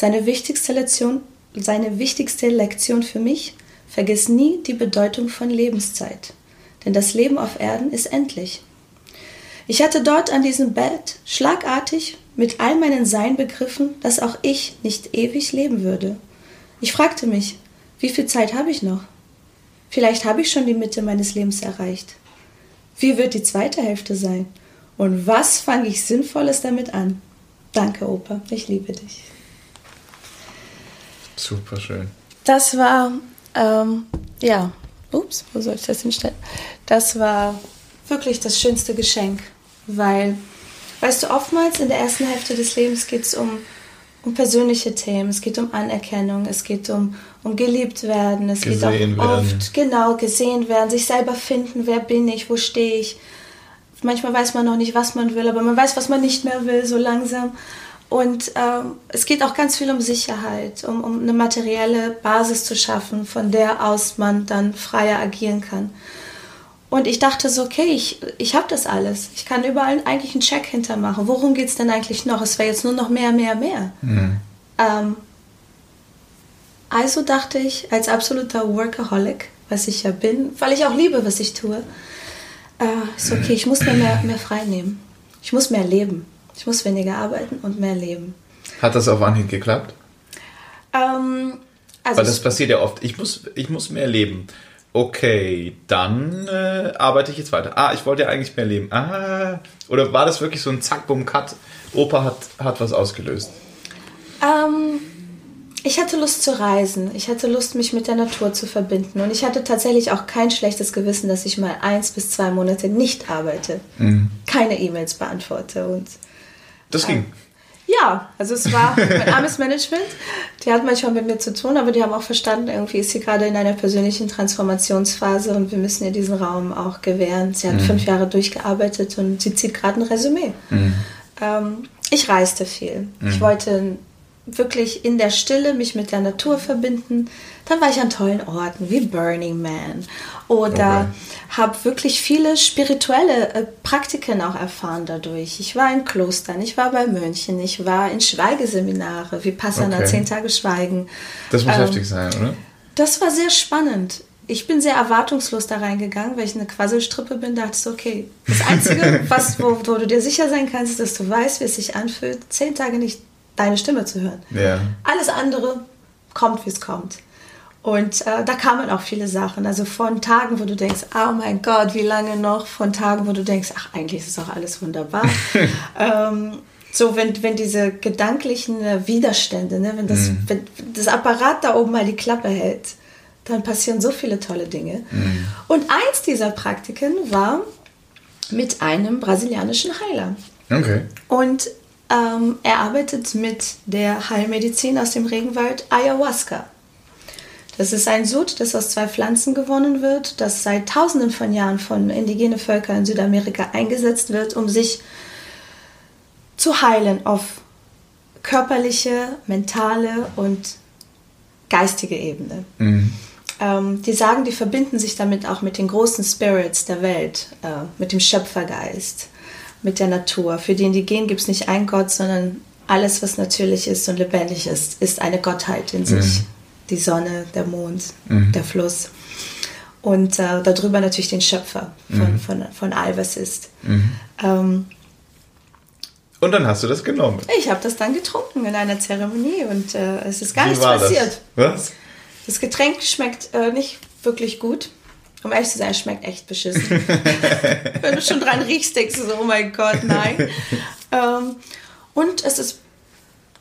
Seine wichtigste Lektion, seine wichtigste Lektion für mich, vergiss nie die Bedeutung von Lebenszeit. Denn das Leben auf Erden ist endlich. Ich hatte dort an diesem Bett schlagartig mit all meinen Sein begriffen, dass auch ich nicht ewig leben würde. Ich fragte mich, wie viel Zeit habe ich noch? Vielleicht habe ich schon die Mitte meines Lebens erreicht. Wie wird die zweite Hälfte sein? Und was fange ich Sinnvolles damit an? Danke, Opa, ich liebe dich. Super schön. Das war, ähm, ja, ups, wo soll ich das hinstellen? Das war wirklich das schönste Geschenk, weil Weißt du, oftmals in der ersten Hälfte des Lebens geht es um, um persönliche Themen, es geht um Anerkennung, es geht um, um geliebt werden, es gesehen geht auch oft, genau, gesehen werden, sich selber finden, wer bin ich, wo stehe ich. Manchmal weiß man noch nicht, was man will, aber man weiß, was man nicht mehr will, so langsam. Und ähm, es geht auch ganz viel um Sicherheit, um, um eine materielle Basis zu schaffen, von der aus man dann freier agieren kann. Und ich dachte so, okay, ich, ich habe das alles. Ich kann überall eigentlich einen Check hintermachen. Worum geht es denn eigentlich noch? Es wäre jetzt nur noch mehr, mehr, mehr. Mhm. Ähm, also dachte ich, als absoluter Workaholic, was ich ja bin, weil ich auch liebe, was ich tue, äh, so, okay, ich muss mir mehr, mehr frei nehmen. Ich muss mehr leben. Ich muss weniger arbeiten und mehr leben. Hat das auf Anhieb geklappt? Ähm, also Weil das passiert ja oft. Ich muss, ich muss mehr leben. Okay, dann äh, arbeite ich jetzt weiter. Ah, ich wollte ja eigentlich mehr leben. Ah, oder war das wirklich so ein Zack, Bumm, Cut? Opa hat, hat was ausgelöst. Ähm, ich hatte Lust zu reisen. Ich hatte Lust, mich mit der Natur zu verbinden. Und ich hatte tatsächlich auch kein schlechtes Gewissen, dass ich mal eins bis zwei Monate nicht arbeite. Mhm. Keine E-Mails beantworte. Und, das ging. Äh, ja, also es war mein armes Management. Die hat manchmal mit mir zu tun, aber die haben auch verstanden, irgendwie ist sie gerade in einer persönlichen Transformationsphase und wir müssen ihr diesen Raum auch gewähren. Sie hat mhm. fünf Jahre durchgearbeitet und sie zieht gerade ein Resümee. Mhm. Ähm, ich reiste viel. Mhm. Ich wollte wirklich in der Stille mich mit der Natur verbinden. Dann war ich an tollen Orten wie Burning Man oder okay. habe wirklich viele spirituelle äh, Praktiken auch erfahren dadurch. Ich war in Klostern, ich war bei Mönchen, ich war in Schweigeseminare wie Passana, okay. zehn Tage Schweigen. Das muss ähm, heftig sein, oder? Das war sehr spannend. Ich bin sehr erwartungslos da reingegangen, weil ich eine Quasselstrippe bin. Da dachte ich, okay, das Einzige, was, wo, wo, du dir sicher sein kannst, ist, dass du weißt, wie es sich anfühlt, zehn Tage nicht deine Stimme zu hören. Ja. Alles andere kommt, wie es kommt. Und äh, da kamen auch viele Sachen. Also von Tagen, wo du denkst, oh mein Gott, wie lange noch? Von Tagen, wo du denkst, ach, eigentlich ist auch alles wunderbar. ähm, so, wenn, wenn diese gedanklichen äh, Widerstände, ne, wenn, das, mhm. wenn das Apparat da oben mal die Klappe hält, dann passieren so viele tolle Dinge. Mhm. Und eins dieser Praktiken war mit einem brasilianischen Heiler. Okay. Und ähm, er arbeitet mit der Heilmedizin aus dem Regenwald Ayahuasca. Das ist ein Sud, das aus zwei Pflanzen gewonnen wird, das seit Tausenden von Jahren von indigenen Völkern in Südamerika eingesetzt wird, um sich zu heilen auf körperliche, mentale und geistige Ebene. Mhm. Ähm, die sagen, die verbinden sich damit auch mit den großen Spirits der Welt, äh, mit dem Schöpfergeist, mit der Natur. Für die Indigenen gibt es nicht einen Gott, sondern alles, was natürlich ist und lebendig ist, ist eine Gottheit in sich. Mhm die Sonne, der Mond, mhm. der Fluss. Und äh, darüber natürlich den Schöpfer von, mhm. von, von all was ist. Mhm. Ähm, und dann hast du das genommen. Ich habe das dann getrunken in einer Zeremonie und äh, es ist gar Wie nichts passiert. Das? Was? Das Getränk schmeckt äh, nicht wirklich gut. Um ehrlich zu sein, schmeckt echt beschissen. Wenn du schon dran riechst, denkst du so, oh mein Gott, nein. ähm, und es ist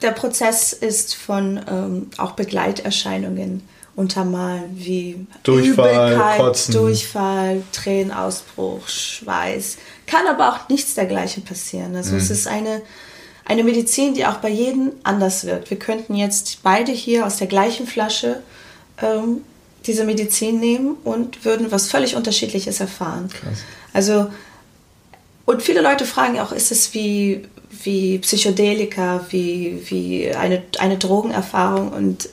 der Prozess ist von ähm, auch Begleiterscheinungen untermalen, wie Durchfall, Übelkeit, Kotzen. Durchfall, Tränenausbruch, Schweiß. Kann aber auch nichts dergleichen passieren. Also mhm. es ist eine, eine Medizin, die auch bei jedem anders wirkt. Wir könnten jetzt beide hier aus der gleichen Flasche ähm, diese Medizin nehmen und würden was völlig Unterschiedliches erfahren. Krass. Also, und viele Leute fragen auch, ist es wie wie Psychedelika, wie, wie eine, eine Drogenerfahrung und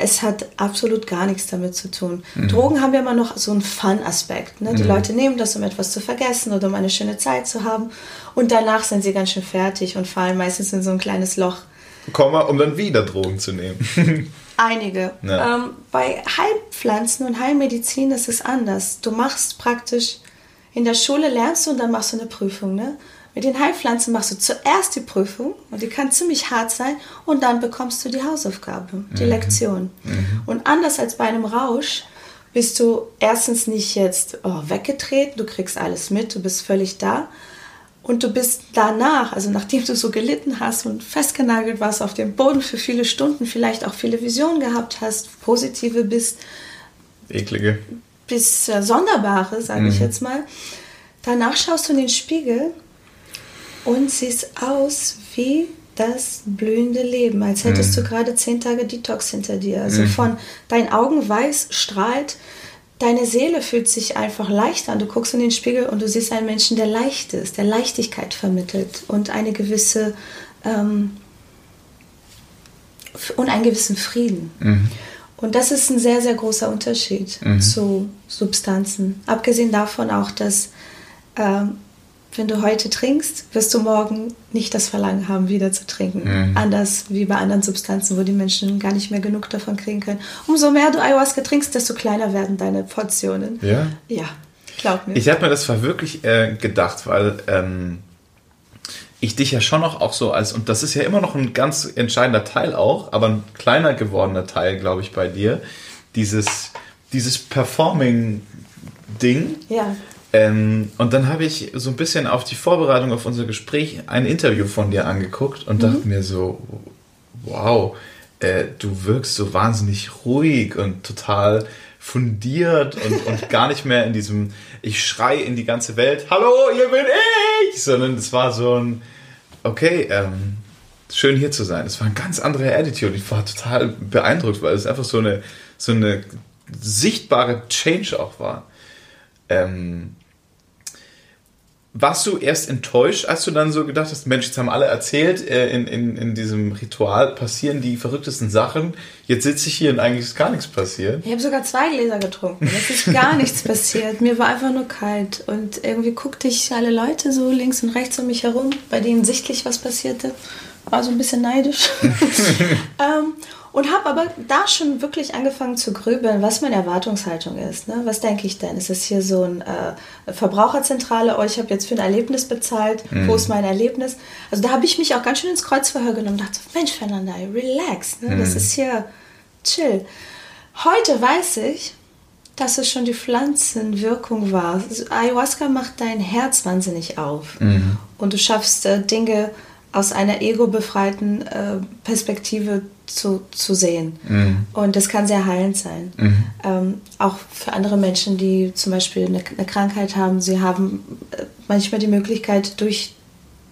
es hat absolut gar nichts damit zu tun. Mhm. Drogen haben ja immer noch so einen Fun-Aspekt. Ne? Die mhm. Leute nehmen das, um etwas zu vergessen oder um eine schöne Zeit zu haben. Und danach sind sie ganz schön fertig und fallen meistens in so ein kleines Loch. Komma, um dann wieder Drogen zu nehmen. Einige. Ja. Ähm, bei Heilpflanzen und Heilmedizin ist es anders. Du machst praktisch, in der Schule lernst du und dann machst du eine Prüfung. Ne? Mit den Heilpflanzen machst du zuerst die Prüfung und die kann ziemlich hart sein und dann bekommst du die Hausaufgabe, die mhm. Lektion. Mhm. Und anders als bei einem Rausch bist du erstens nicht jetzt oh, weggetreten, du kriegst alles mit, du bist völlig da. Und du bist danach, also nachdem du so gelitten hast und festgenagelt warst auf dem Boden für viele Stunden, vielleicht auch viele Visionen gehabt hast, positive bis eklige, bis äh, sonderbare, sage mhm. ich jetzt mal. Danach schaust du in den Spiegel und siehst aus wie das blühende Leben, als hättest mhm. du gerade zehn Tage Detox hinter dir. Also mhm. von deinen Augen weiß strahlt, deine Seele fühlt sich einfach leicht an. Du guckst in den Spiegel und du siehst einen Menschen, der leicht ist, der Leichtigkeit vermittelt und eine gewisse ähm, und einen gewissen Frieden. Mhm. Und das ist ein sehr, sehr großer Unterschied mhm. zu Substanzen. Abgesehen davon auch, dass ähm, wenn du heute trinkst, wirst du morgen nicht das Verlangen haben, wieder zu trinken. Mhm. Anders wie bei anderen Substanzen, wo die Menschen gar nicht mehr genug davon kriegen können. Umso mehr du Ayahuasca trinkst, desto kleiner werden deine Portionen. Ja? Ja, glaub mir. Ich habe mir das zwar wirklich äh, gedacht, weil ähm, ich dich ja schon noch auch so als, und das ist ja immer noch ein ganz entscheidender Teil auch, aber ein kleiner gewordener Teil, glaube ich, bei dir, dieses, dieses Performing-Ding. Ja ähm, und dann habe ich so ein bisschen auf die Vorbereitung auf unser Gespräch ein Interview von dir angeguckt und mhm. dachte mir so, wow, äh, du wirkst so wahnsinnig ruhig und total fundiert und, und gar nicht mehr in diesem, ich schrei in die ganze Welt, hallo, hier bin ich, sondern es war so ein, okay, ähm, schön hier zu sein. Es war eine ganz andere Attitude. Ich war total beeindruckt, weil es einfach so eine, so eine sichtbare Change auch war. Ähm, warst du erst enttäuscht, als du dann so gedacht hast, Mensch, jetzt haben alle erzählt, äh, in, in, in diesem Ritual passieren die verrücktesten Sachen. Jetzt sitze ich hier und eigentlich ist gar nichts passiert. Ich habe sogar zwei Gläser getrunken. Es ist gar nichts passiert. Mir war einfach nur kalt. Und irgendwie guckte ich alle Leute so links und rechts um mich herum, bei denen sichtlich was passierte. War so ein bisschen neidisch. ähm, und habe aber da schon wirklich angefangen zu grübeln, was meine Erwartungshaltung ist. Ne? Was denke ich denn? Ist es hier so ein äh, Verbraucherzentrale? Oh, ich habe jetzt für ein Erlebnis bezahlt. Mhm. Wo ist mein Erlebnis? Also da habe ich mich auch ganz schön ins Kreuzverhör genommen dachte, Mensch, Fernanda, relax. Ne? Mhm. Das ist hier chill. Heute weiß ich, dass es schon die Pflanzenwirkung war. Also Ayahuasca macht dein Herz wahnsinnig auf. Mhm. Und du schaffst äh, Dinge aus einer ego-befreiten äh, Perspektive zu, zu sehen. Mhm. Und das kann sehr heilend sein. Mhm. Ähm, auch für andere Menschen, die zum Beispiel eine, eine, Krankheit haben, sie haben äh, manchmal die Möglichkeit, durch,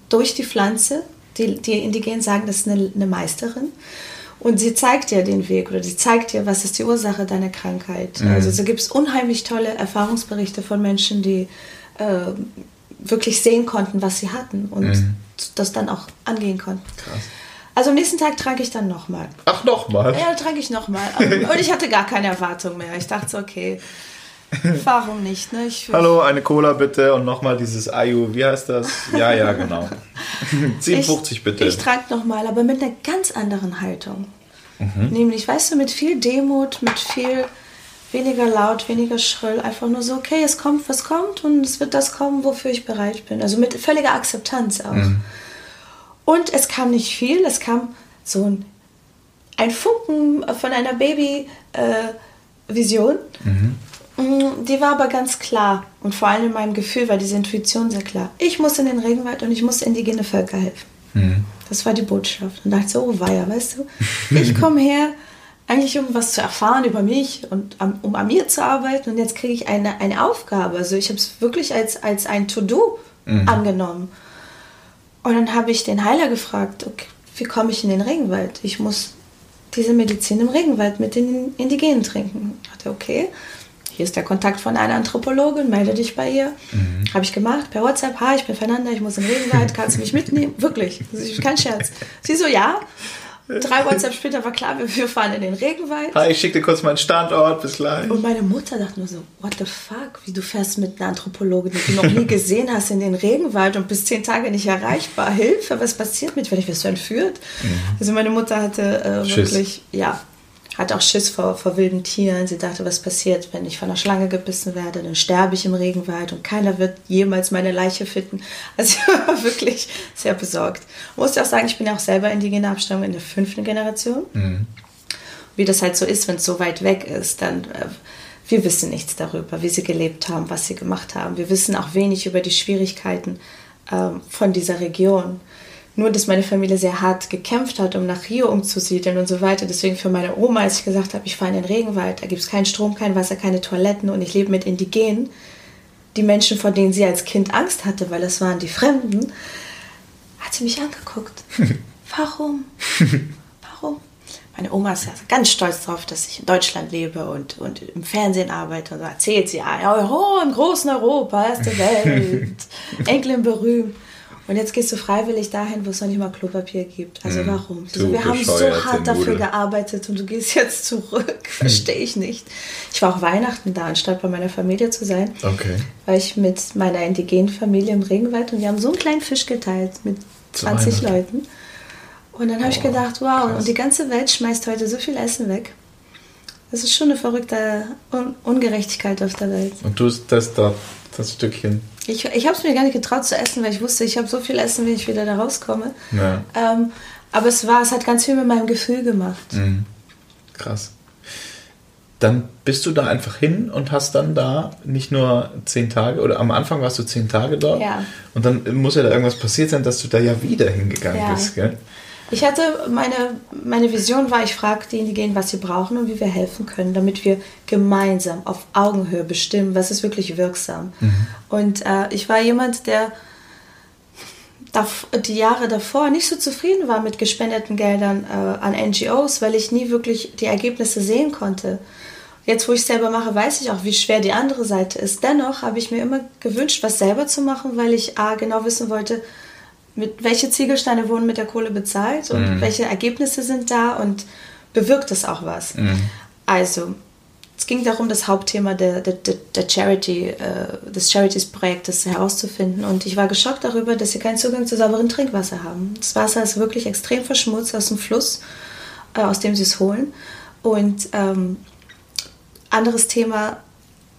durch die Pflanze, die, die Indigenen sagen, das ist eine, eine Meisterin, und sie zeigt dir den Weg oder sie zeigt dir, was ist die Ursache deiner Krankheit. Mhm. Also so gibt es unheimlich tolle Erfahrungsberichte von Menschen, die äh, wirklich sehen konnten, was sie hatten und mhm. das dann auch angehen konnten. Krass. Also am nächsten Tag trank ich dann nochmal. Ach, nochmal? Ja, trank ich nochmal. Und ich hatte gar keine Erwartung mehr. Ich dachte so, okay, warum nicht? Ne? Ich, Hallo, eine Cola bitte und nochmal dieses Ayu, wie heißt das? Ja, ja, genau. 57 bitte. Ich trank nochmal, aber mit einer ganz anderen Haltung. Mhm. Nämlich, weißt du, mit viel Demut, mit viel weniger laut, weniger schrill, einfach nur so, okay, es kommt, was kommt und es wird das kommen, wofür ich bereit bin. Also mit völliger Akzeptanz auch. Mhm. Und es kam nicht viel, es kam so ein, ein Funken von einer Baby-Vision. Äh, mhm. Die war aber ganz klar und vor allem in meinem Gefühl war diese Intuition sehr klar. Ich muss in den Regenwald und ich muss indigene Völker helfen. Mhm. Das war die Botschaft. Und dachte so, oh weia, weißt du, ich komme her, eigentlich um was zu erfahren über mich und um an mir zu arbeiten und jetzt kriege ich eine, eine Aufgabe. Also ich habe es wirklich als, als ein To-Do mhm. angenommen. Und dann habe ich den Heiler gefragt, okay, wie komme ich in den Regenwald? Ich muss diese Medizin im Regenwald mit den Indigenen trinken. Ich dachte, okay, hier ist der Kontakt von einer Anthropologin, melde dich bei ihr. Mhm. Habe ich gemacht, per WhatsApp, hi, ich bin Fernanda, ich muss in den Regenwald, kannst du mich mitnehmen? Wirklich, das ist kein Scherz. Sie so, ja. Drei WhatsApp später war klar, wir fahren in den Regenwald. Hi, ich schicke dir kurz meinen Standort, bis gleich. Und meine Mutter dachte nur so, what the fuck, wie du fährst mit einer Anthropologin, die du noch nie gesehen hast, in den Regenwald und bist zehn Tage nicht erreichbar. Hilfe, was passiert mit, wenn ich wirst du entführt? Mhm. Also meine Mutter hatte äh, wirklich, ja, hat auch Schiss vor, vor wilden Tieren. Sie dachte, was passiert, wenn ich von einer Schlange gebissen werde? Dann sterbe ich im Regenwald und keiner wird jemals meine Leiche finden. Also ich war wirklich sehr besorgt. Ich muss ja auch sagen, ich bin ja auch selber indigene Abstammung in der fünften Generation. Mhm. Wie das halt so ist, wenn es so weit weg ist, dann äh, wir wissen nichts darüber, wie sie gelebt haben, was sie gemacht haben. Wir wissen auch wenig über die Schwierigkeiten äh, von dieser Region nur, dass meine Familie sehr hart gekämpft hat, um nach Rio umzusiedeln und so weiter. Deswegen für meine Oma, als ich gesagt habe, ich fahre in den Regenwald, da gibt es keinen Strom, kein Wasser, keine Toiletten und ich lebe mit Indigenen, die Menschen, vor denen sie als Kind Angst hatte, weil das waren die Fremden, hat sie mich angeguckt. Warum? Warum? Meine Oma ist ja ganz stolz darauf, dass ich in Deutschland lebe und, und im Fernsehen arbeite. Und so erzählt sie, ja, oh, im großen Europa, erste Welt, Enkelin berühmt. Und jetzt gehst du freiwillig dahin, wo es noch nicht mal Klopapier gibt. Also mm, warum? Also, wir haben so hart dafür Nude. gearbeitet und du gehst jetzt zurück. Verstehe ich nicht. Ich war auch Weihnachten da, anstatt bei meiner Familie zu sein. Okay. War ich mit meiner indigenen Familie im Regenwald und wir haben so einen kleinen Fisch geteilt mit 20 Leuten. Und dann habe oh, ich gedacht, wow, krass. und die ganze Welt schmeißt heute so viel Essen weg. Das ist schon eine verrückte Un Ungerechtigkeit auf der Welt. Und du das da, das Stückchen ich, ich habe es mir gar nicht getraut zu essen, weil ich wusste, ich habe so viel Essen, wenn ich wieder da rauskomme. Ja. Ähm, aber es war, es hat ganz viel mit meinem Gefühl gemacht. Mhm. Krass. Dann bist du da einfach hin und hast dann da nicht nur zehn Tage, oder am Anfang warst du zehn Tage dort. Ja. Und dann muss ja da irgendwas passiert sein, dass du da ja wieder hingegangen ja. bist, gell? Ich hatte meine, meine Vision war, ich frage die Indigenen, was sie brauchen und wie wir helfen können, damit wir gemeinsam auf Augenhöhe bestimmen, was ist wirklich wirksam. Mhm. Und äh, ich war jemand, der die Jahre davor nicht so zufrieden war mit gespendeten Geldern äh, an NGOs, weil ich nie wirklich die Ergebnisse sehen konnte. Jetzt, wo ich es selber mache, weiß ich auch, wie schwer die andere Seite ist. Dennoch habe ich mir immer gewünscht, was selber zu machen, weil ich A, genau wissen wollte, mit, welche Ziegelsteine wurden mit der Kohle bezahlt und mhm. welche Ergebnisse sind da und bewirkt es auch was. Mhm. Also, es ging darum, das Hauptthema der, der, der Charity, äh, des Charities-Projektes herauszufinden. Und ich war geschockt darüber, dass sie keinen Zugang zu sauberem Trinkwasser haben. Das Wasser ist wirklich extrem verschmutzt aus dem Fluss, äh, aus dem sie es holen. Und ähm, anderes Thema,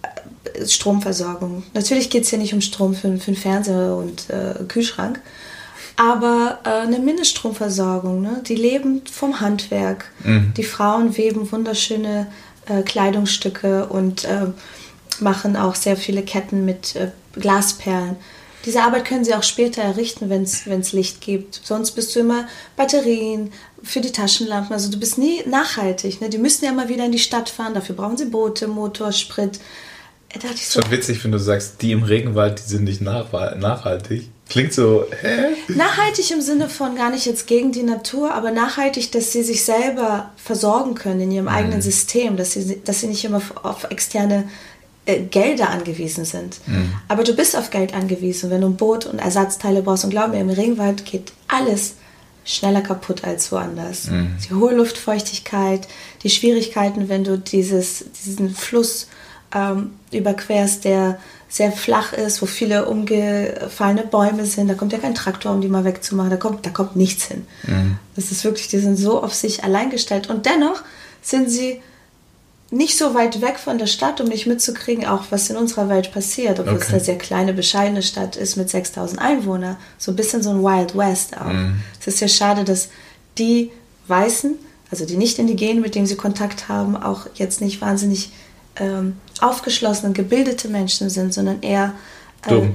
äh, Stromversorgung. Natürlich geht es hier nicht um Strom für, für einen Fernseher und äh, Kühlschrank, aber äh, eine Mindeststromversorgung. Ne? Die leben vom Handwerk. Mhm. Die Frauen weben wunderschöne äh, Kleidungsstücke und äh, machen auch sehr viele Ketten mit äh, Glasperlen. Diese Arbeit können sie auch später errichten, wenn es Licht gibt. Sonst bist du immer Batterien für die Taschenlampen. Also du bist nie nachhaltig. Ne? Die müssen ja mal wieder in die Stadt fahren. Dafür brauchen sie Boote, Motor, Sprit. Da dachte ich so, Schon witzig, wenn du sagst, die im Regenwald, die sind nicht nachhaltig. Klingt so, hä? Nachhaltig im Sinne von gar nicht jetzt gegen die Natur, aber nachhaltig, dass sie sich selber versorgen können in ihrem mhm. eigenen System, dass sie, dass sie nicht immer auf externe äh, Gelder angewiesen sind. Mhm. Aber du bist auf Geld angewiesen, wenn du ein Boot und Ersatzteile brauchst. Und glaub mir, im Regenwald geht alles schneller kaputt als woanders. Mhm. Die hohe Luftfeuchtigkeit, die Schwierigkeiten, wenn du dieses, diesen Fluss ähm, überquerst, der sehr flach ist, wo viele umgefallene Bäume sind. Da kommt ja kein Traktor, um die mal wegzumachen. Da kommt, da kommt nichts hin. Mhm. Das ist wirklich, die sind so auf sich allein gestellt. Und dennoch sind sie nicht so weit weg von der Stadt, um nicht mitzukriegen, auch was in unserer Welt passiert. Obwohl okay. es eine sehr kleine, bescheidene Stadt ist mit 6000 Einwohnern. So ein bisschen so ein Wild West auch. Mhm. Es ist ja schade, dass die Weißen, also die Nicht-Indigenen, mit denen sie Kontakt haben, auch jetzt nicht wahnsinnig ähm, aufgeschlossene, gebildete Menschen sind, sondern eher, äh,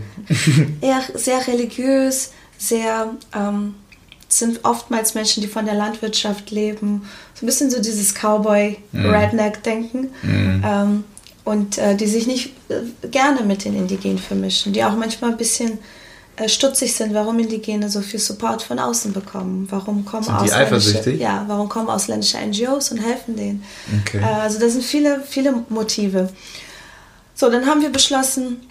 eher sehr religiös, sehr ähm, sind oftmals Menschen, die von der Landwirtschaft leben, so ein bisschen so dieses Cowboy-Redneck-Denken. Mhm. Ähm, und äh, die sich nicht äh, gerne mit den Indigenen vermischen, die auch manchmal ein bisschen stutzig sind, warum Indigene so viel Support von außen bekommen. Warum kommen sind die eifersüchtig? Ja, warum kommen ausländische NGOs und helfen denen? Okay. Äh, also da sind viele, viele Motive. So, dann haben wir beschlossen,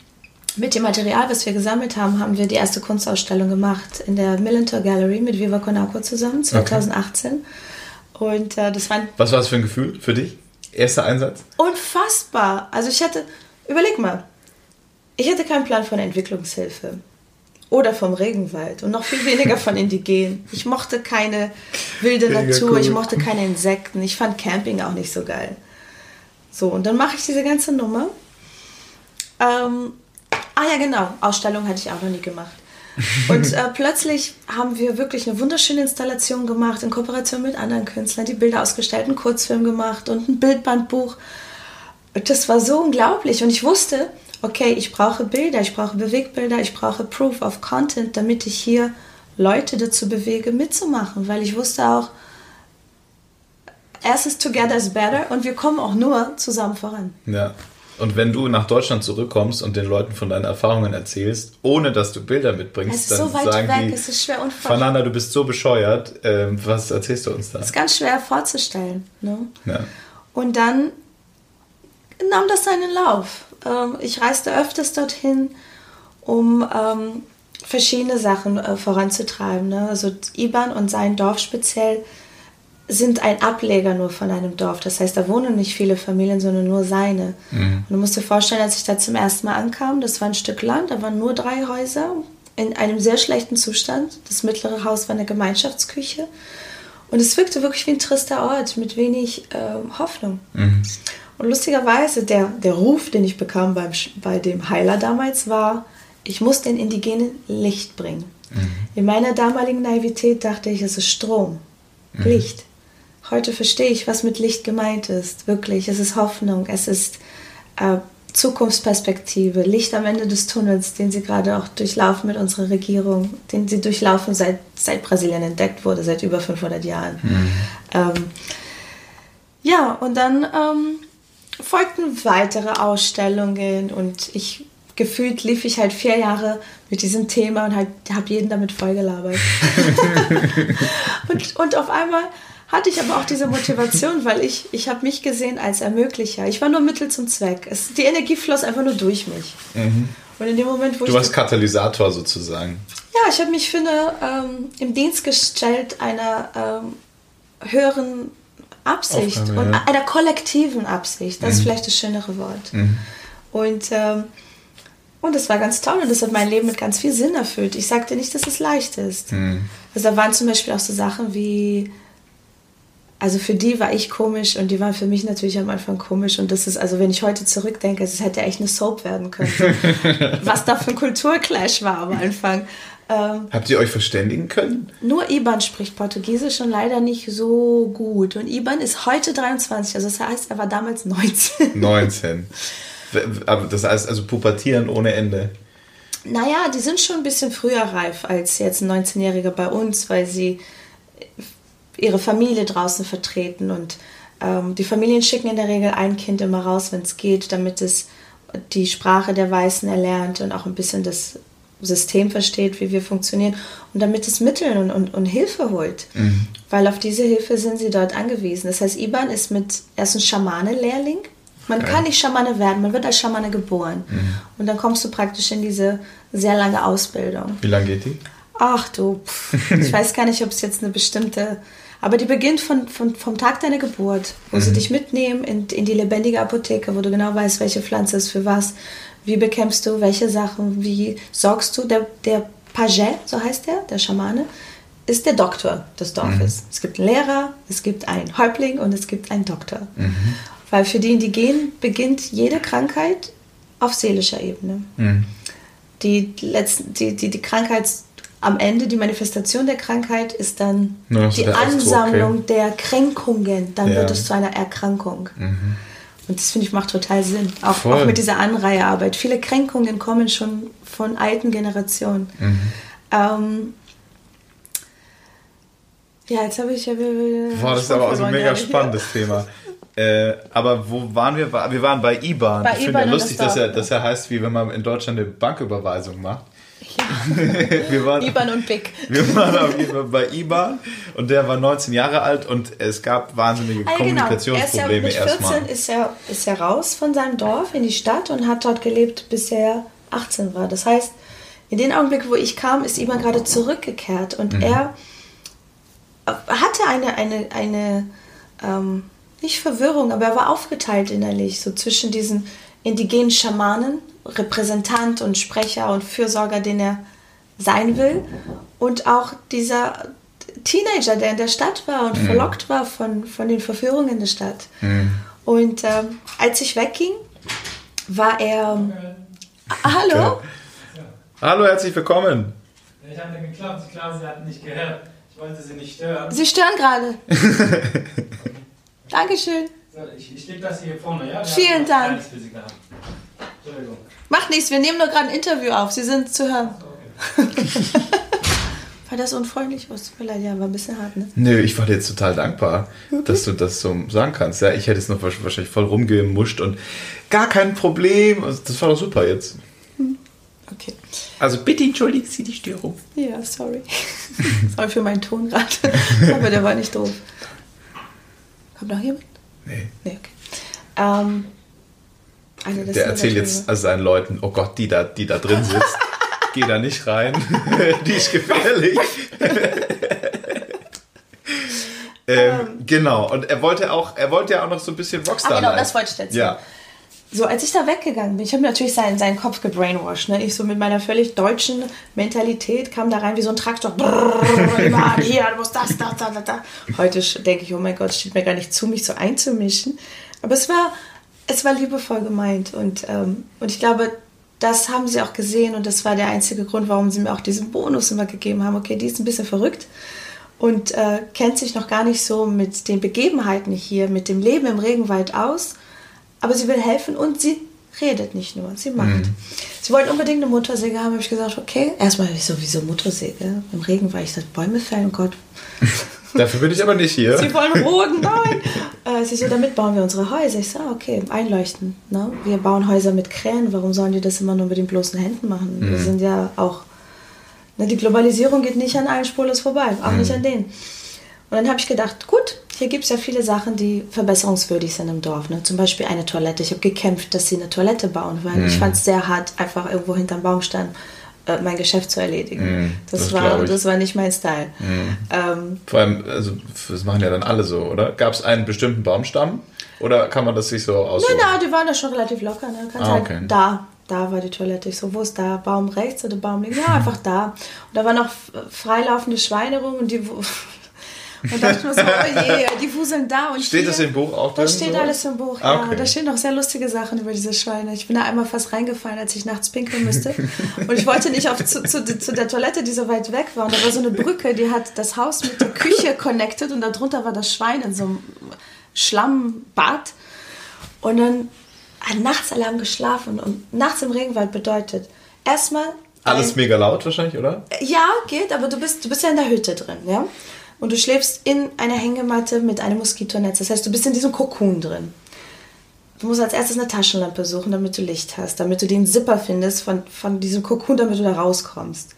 mit dem Material, was wir gesammelt haben, haben wir die erste Kunstausstellung gemacht in der Millentor Gallery mit Viva Conaco zusammen, 2018. Okay. Und äh, das war Was war das für ein Gefühl für dich? Erster Einsatz? Unfassbar. Also ich hatte, überleg mal, ich hatte keinen Plan von Entwicklungshilfe oder vom Regenwald und noch viel weniger von Indigenen. Ich mochte keine wilde Mega Natur, cool. ich mochte keine Insekten, ich fand Camping auch nicht so geil. So, und dann mache ich diese ganze Nummer. Ähm, ah ja, genau, Ausstellung hatte ich auch noch nie gemacht. Und äh, plötzlich haben wir wirklich eine wunderschöne Installation gemacht in Kooperation mit anderen Künstlern, die Bilder ausgestellt, einen Kurzfilm gemacht und ein Bildbandbuch. Das war so unglaublich und ich wusste, okay, ich brauche Bilder, ich brauche Bewegbilder, ich brauche Proof of Content, damit ich hier Leute dazu bewege, mitzumachen, weil ich wusste auch, erstens together is better und wir kommen auch nur zusammen voran. Ja. Und wenn du nach Deutschland zurückkommst und den Leuten von deinen Erfahrungen erzählst, ohne dass du Bilder mitbringst, dann so sagen weg, die, es ist schwer Fernanda, du bist so bescheuert, ähm, was erzählst du uns da? Das ist ganz schwer vorzustellen. Ne? Ja. Und dann nahm das seinen Lauf. Ähm, ich reiste öfters dorthin, um ähm, verschiedene Sachen äh, voranzutreiben. Ne? Also Iban und sein Dorf speziell sind ein Ableger nur von einem Dorf. Das heißt, da wohnen nicht viele Familien, sondern nur seine. Mhm. Und du musst dir vorstellen, als ich da zum ersten Mal ankam, das war ein Stück Land, da waren nur drei Häuser in einem sehr schlechten Zustand. Das mittlere Haus war eine Gemeinschaftsküche. Und es wirkte wirklich wie ein trister Ort mit wenig äh, Hoffnung. Mhm. Und lustigerweise, der, der Ruf, den ich bekam beim, bei dem Heiler damals, war, ich muss den Indigenen Licht bringen. Mhm. In meiner damaligen Naivität dachte ich, es ist Strom, mhm. Licht. Heute verstehe ich, was mit Licht gemeint ist. Wirklich, es ist Hoffnung, es ist äh, Zukunftsperspektive, Licht am Ende des Tunnels, den sie gerade auch durchlaufen mit unserer Regierung, den sie durchlaufen seit, seit Brasilien entdeckt wurde, seit über 500 Jahren. Mhm. Ähm, ja, und dann ähm, folgten weitere Ausstellungen und ich gefühlt lief ich halt vier Jahre mit diesem Thema und halt, habe jeden damit vollgelabert. und, und auf einmal hatte ich aber auch diese Motivation, weil ich, ich habe mich gesehen als Ermöglicher. Ich war nur Mittel zum Zweck. Es, die Energie floss einfach nur durch mich. Mhm. Und in dem Moment, wo du ich... Du warst Katalysator sozusagen. Ja, ich habe mich für eine, ähm, im Dienst gestellt einer ähm, höheren Absicht Aufgabe, und ja. einer kollektiven Absicht. Das mhm. ist vielleicht das schönere Wort. Mhm. Und, ähm, und das war ganz toll und das hat mein Leben mit ganz viel Sinn erfüllt. Ich sagte nicht, dass es leicht ist. Mhm. Also da waren zum Beispiel auch so Sachen wie, also für die war ich komisch und die waren für mich natürlich am Anfang komisch und das ist, also wenn ich heute zurückdenke, es hätte echt eine Soap werden können. Was da für ein Kulturclash war am Anfang. Ähm, Habt ihr euch verständigen können? Nur Iban spricht Portugiesisch und leider nicht so gut. Und Iban ist heute 23, also das heißt, er war damals 19. 19. Das heißt also pubertieren ohne Ende. Naja, die sind schon ein bisschen früher reif als jetzt ein 19-Jähriger bei uns, weil sie ihre Familie draußen vertreten und ähm, die Familien schicken in der Regel ein Kind immer raus, wenn es geht, damit es die Sprache der Weißen erlernt und auch ein bisschen das System versteht, wie wir funktionieren und damit es Mittel und, und, und Hilfe holt. Mhm. Weil auf diese Hilfe sind sie dort angewiesen. Das heißt, Iban ist mit, er ist ein Schamane-Lehrling. Man okay. kann nicht Schamane werden, man wird als Schamane geboren. Mhm. Und dann kommst du praktisch in diese sehr lange Ausbildung. Wie lange geht die? Ach du, pff, ich weiß gar nicht, ob es jetzt eine bestimmte aber die beginnt von, von, vom Tag deiner Geburt, wo mhm. sie dich mitnehmen in, in die lebendige Apotheke, wo du genau weißt, welche Pflanze ist für was, wie bekämpfst du welche Sachen, wie sorgst du. Der, der Paget, so heißt der, der Schamane, ist der Doktor des Dorfes. Mhm. Es gibt einen Lehrer, es gibt einen Häuptling und es gibt einen Doktor. Mhm. Weil für die Indigenen beginnt jede Krankheit auf seelischer Ebene. Mhm. Die, letzten, die, die, die Krankheits am Ende die Manifestation der Krankheit ist dann ja, die Ansammlung okay. der Kränkungen. Dann ja. wird es zu einer Erkrankung. Und das finde ich macht total Sinn. Auch, auch, mit dieser Anreihearbeit. Viele Kränkungen kommen schon von alten Generationen. Mhm. Ähm, ja, jetzt habe ich ja. Boah, das ist aber auch so ein mega spannendes Thema. Äh, aber wo waren wir? Wir waren bei IBAN. Bei ich finde ja lustig, das dass er, dass er heißt, wie wenn man in Deutschland eine Banküberweisung macht. wir waren, IBAN und BIC. Wir waren auf jeden Fall bei IBAN und der war 19 Jahre alt und es gab wahnsinnige ah, Kommunikationsprobleme genau. erst erstmal. Mit 14 ist er, ist er raus von seinem Dorf in die Stadt und hat dort gelebt, bis er 18 war. Das heißt, in dem Augenblick, wo ich kam, ist IBAN gerade zurückgekehrt und mhm. er hatte eine, eine, eine ähm, nicht Verwirrung, aber er war aufgeteilt innerlich, so zwischen diesen indigenen Schamanen Repräsentant und Sprecher und Fürsorger, den er sein will. Und auch dieser Teenager, der in der Stadt war und mhm. verlockt war von, von den Verführungen der Stadt. Mhm. Und ähm, als ich wegging, war er. Okay. Hallo? Ja. Hallo, herzlich willkommen. Ich habe geklappt. Klar, Sie hatten nicht gehört. Ich wollte Sie nicht stören. Sie stören gerade. Dankeschön. So, ich, ich lege das hier vorne, ja? Wir Vielen Dank. Entschuldigung. Macht nichts, wir nehmen nur gerade ein Interview auf. Sie sind zu hören. war das unfreundlich? Was tut mir leid, ja, war ein bisschen hart, ne? Nö, ich war dir jetzt total dankbar, okay. dass du das so sagen kannst. Ja, ich hätte es noch wahrscheinlich voll rumgemuscht und gar kein Problem. Also, das war doch super jetzt. Hm. Okay. Also bitte entschuldigen Sie die Störung. Ja, sorry. sorry für meinen Ton gerade. Aber der war nicht doof. Kommt noch jemand? Nee. Nee, okay. Ähm, der erzählt jetzt also seinen Leuten, oh Gott, die da, die da drin sitzt, geh da nicht rein, die ist gefährlich. ähm, ähm, genau, und er wollte auch, er wollte ja auch noch so ein bisschen Rockstar. Ah, genau, das wollte ich erzählen. Ja. So, als ich da weggegangen bin, ich habe natürlich seinen, seinen Kopf gebrainwashed. Ne? Ich so mit meiner völlig deutschen Mentalität kam da rein wie so ein Traktor. Brrr, hier, du musst das, das, das, das. Heute denke ich, oh mein Gott, steht mir gar nicht zu, mich so einzumischen. Aber es war es war liebevoll gemeint und, ähm, und ich glaube, das haben sie auch gesehen und das war der einzige Grund, warum sie mir auch diesen Bonus immer gegeben haben. Okay, die ist ein bisschen verrückt und äh, kennt sich noch gar nicht so mit den Begebenheiten hier, mit dem Leben im Regenwald aus, aber sie will helfen und sie redet nicht nur, sie macht. Mhm. Sie wollten unbedingt eine Motorsäge haben, habe ich gesagt, okay, erstmal sowieso Motorsäge. Im Regenwald, ich dachte, Bäume fällen, oh Gott. Dafür bin ich aber nicht hier. Sie wollen roden, nein. Äh, sie so, damit bauen wir unsere Häuser. Ich so, ah, okay, einleuchten. Ne? Wir bauen Häuser mit Kränen. Warum sollen die das immer nur mit den bloßen Händen machen? Mhm. Wir sind ja auch. Ne, die Globalisierung geht nicht an allen spurlos vorbei, auch mhm. nicht an denen. Und dann habe ich gedacht, gut, hier gibt es ja viele Sachen, die verbesserungswürdig sind im Dorf. Ne? Zum Beispiel eine Toilette. Ich habe gekämpft, dass sie eine Toilette bauen, weil mhm. ich fand es sehr hart, einfach irgendwo hinterm Baum standen äh, mein Geschäft zu erledigen. Mm, das, das, war, das war nicht mein Style. Mm. Ähm, Vor allem, also das machen ja dann alle so, oder? Gab es einen bestimmten Baumstamm? Oder kann man das sich so aussuchen? Nein, nein, die waren da schon relativ locker. Ne? Kannst ah, okay. halt da, da war die Toilette. Ich so, wo ist da? Baum rechts oder Baum links? Ja, einfach da. Und da waren noch freilaufende Schweine rum und die und dachte mir so, oh je, die fuseln da und Steht hier. das im Buch auch drin? Das steht so? alles im Buch, ja. Okay. Da stehen auch sehr lustige Sachen über diese Schweine. Ich bin da einmal fast reingefallen, als ich nachts pinkeln müsste. und ich wollte nicht auf, zu, zu, zu, der Toilette, die so weit weg war. Und da war so eine Brücke, die hat das Haus mit der Küche connected und darunter war das Schwein in so einem Schlammbad. Und dann hat Nachtsalarm geschlafen und nachts im Regenwald bedeutet, erstmal Alles mega laut wahrscheinlich, oder? Ja, geht, aber du bist, du bist ja in der Hütte drin, ja? Und du schläfst in einer Hängematte mit einem Moskitonetz. Das heißt, du bist in diesem Kokon drin. Du musst als erstes eine Taschenlampe suchen, damit du Licht hast, damit du den Zipper findest von, von diesem Kokon, damit du da rauskommst.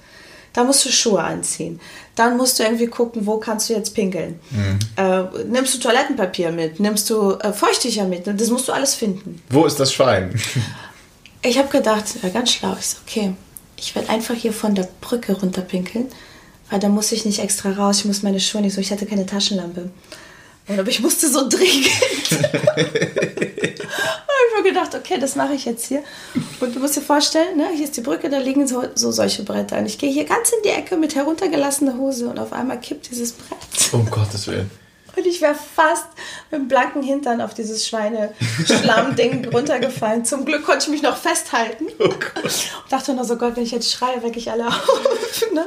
Da musst du Schuhe anziehen. Dann musst du irgendwie gucken, wo kannst du jetzt pinkeln. Mhm. Äh, nimmst du Toilettenpapier mit? Nimmst du äh, Feuchttücher mit? Das musst du alles finden. Wo ist das Schwein? Ich habe gedacht, ja, ganz schlau. Ich so, okay, ich werde einfach hier von der Brücke runterpinkeln, weil da muss ich nicht extra raus. Ich muss meine Schuhe nicht so. Ich hatte keine Taschenlampe. Und aber ich musste so dringend. ich habe gedacht, okay, das mache ich jetzt hier. Und du musst dir vorstellen, ne, hier ist die Brücke, da liegen so, so solche Bretter. Und ich gehe hier ganz in die Ecke mit heruntergelassener Hose und auf einmal kippt dieses Brett. Um Gottes Willen. Und ich wäre fast mit dem blanken Hintern auf dieses Schweineschlamm-Ding runtergefallen. Zum Glück konnte ich mich noch festhalten. Oh. Und dachte nur so, Gott, wenn ich jetzt schreie, wecke ich alle auf. ne?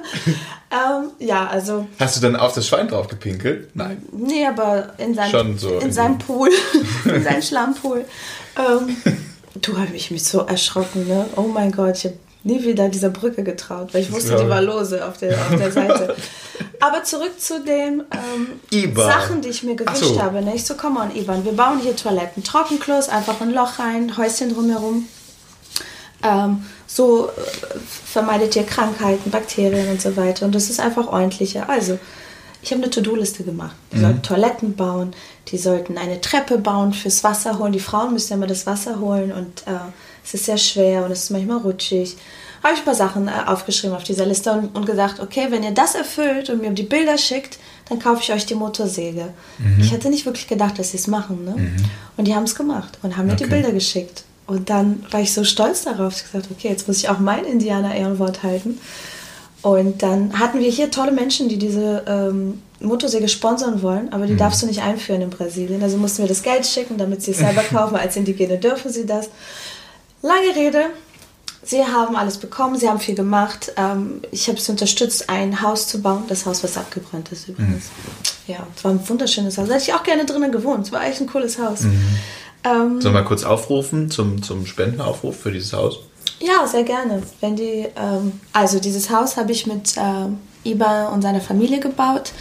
ähm, ja, also, Hast du dann auf das Schwein drauf gepinkelt? Nein. nee, aber in seinem, so in in seinem Pool, in seinem Schlammpool. Ähm, du habe ich mich so erschrocken, ne? Oh mein Gott, ich habe nie wieder dieser Brücke getraut, weil ich wusste, glaube die war lose auf der, auf der Seite. Aber zurück zu den ähm. Sachen, die ich mir gewünscht so. habe. Ne? Ich so, komm on, Ivan, wir bauen hier Toiletten. Trockenklos, einfach ein Loch rein, Häuschen drumherum. Ähm, so äh, vermeidet ihr Krankheiten, Bakterien und so weiter. Und das ist einfach ordentlicher. Also, ich habe eine To-Do-Liste gemacht. Die sollten Toiletten bauen, die sollten eine Treppe bauen fürs Wasser holen. Die Frauen müssen ja immer das Wasser holen und äh, es ist sehr schwer und es ist manchmal rutschig. Habe ich ein paar Sachen äh, aufgeschrieben auf dieser Liste und, und gesagt, okay, wenn ihr das erfüllt und mir die Bilder schickt, dann kaufe ich euch die Motorsäge. Ich hatte nicht wirklich gedacht, dass sie es machen. Ne? Und die haben es gemacht und haben mir die Okay. Bilder geschickt. Und dann war ich so stolz darauf, dass ich gesagt okay, jetzt muss ich auch mein Indianer-Ehrenwort halten. Und dann hatten wir hier tolle Menschen, die diese ähm, Motorsäge sponsern wollen, aber die Mhm. darfst du nicht einführen in Brasilien. Also mussten wir das Geld schicken, damit sie es selber kaufen. Als Indigene dürfen sie das. Lange Rede. Sie haben alles bekommen, sie haben viel gemacht. Ähm, ich habe sie unterstützt, ein Haus zu bauen. Das Haus, was abgebrannt ist übrigens. Ja, es war ein wunderschönes Haus. Da hätte ich auch gerne drinnen gewohnt. Es war echt ein cooles Haus. Ähm, Sollen wir mal kurz aufrufen zum, zum Spendenaufruf für dieses Haus? Ja, sehr gerne. Wenn die, ähm, also dieses Haus habe ich mit ähm, Iba und seiner Familie gebaut.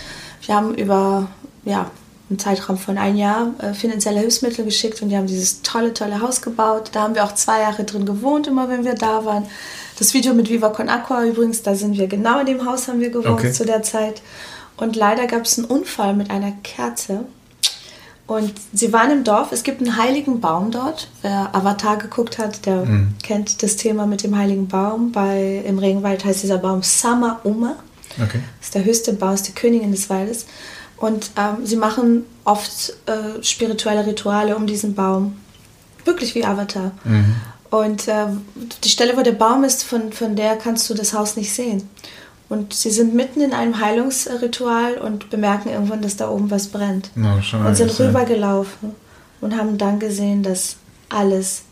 Wir haben über ja, einen Zeitraum von ein Jahr äh, finanzielle Hilfsmittel geschickt und die haben dieses tolle, tolle Haus gebaut. Da haben wir auch zwei Jahre drin gewohnt, immer wenn wir da waren. Das Video mit Viva Con Aqua übrigens, da sind wir genau in dem Haus haben wir gewohnt Okay. zu der Zeit. Und leider gab es einen Unfall mit einer Kerze. Und sie waren im Dorf. Es gibt einen heiligen Baum dort. Wer Avatar geguckt hat, der kennt das Thema mit dem heiligen Baum. Bei, Im Regenwald heißt dieser Baum Sama Uma. Okay. Das ist der höchste Baum, ist die Königin des Waldes. Und ähm, sie machen oft äh, spirituelle Rituale um diesen Baum. Wirklich wie Avatar. Und äh, die Stelle, wo der Baum ist, von, von der kannst du das Haus nicht sehen. Und sie sind mitten in einem Heilungsritual und bemerken irgendwann, dass da oben was brennt. Schon und sind rübergelaufen und haben dann gesehen, dass alles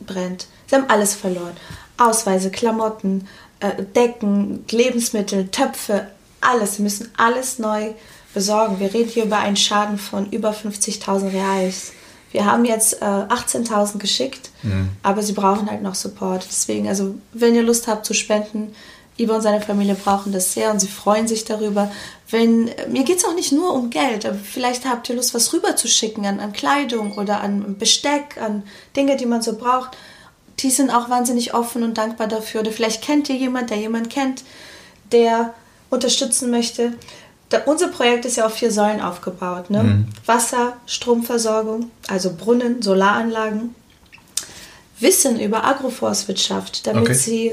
brennt. Sie haben alles verloren. Ausweise, Klamotten, äh, Decken, Lebensmittel, Töpfe, alles. Sie müssen alles neu besorgen. Wir reden hier über einen Schaden von über 50.000 Reais. Wir haben jetzt äh, 18.000 geschickt, aber sie brauchen halt noch Support. Deswegen, also wenn ihr Lust habt zu spenden, Iba und seine Familie brauchen das sehr und sie freuen sich darüber. Wenn, mir geht es auch nicht nur um Geld, aber vielleicht habt ihr Lust, was rüberzuschicken an, an Kleidung oder an Besteck, an Dinge, die man so braucht. Die sind auch wahnsinnig offen und dankbar dafür. Oder vielleicht kennt ihr jemand, der jemand kennt, der unterstützen möchte. Da, unser Projekt ist ja auf vier Säulen aufgebaut. Ne? Wasser, Stromversorgung, also Brunnen, Solaranlagen, Wissen über Agroforstwirtschaft, damit Okay. sie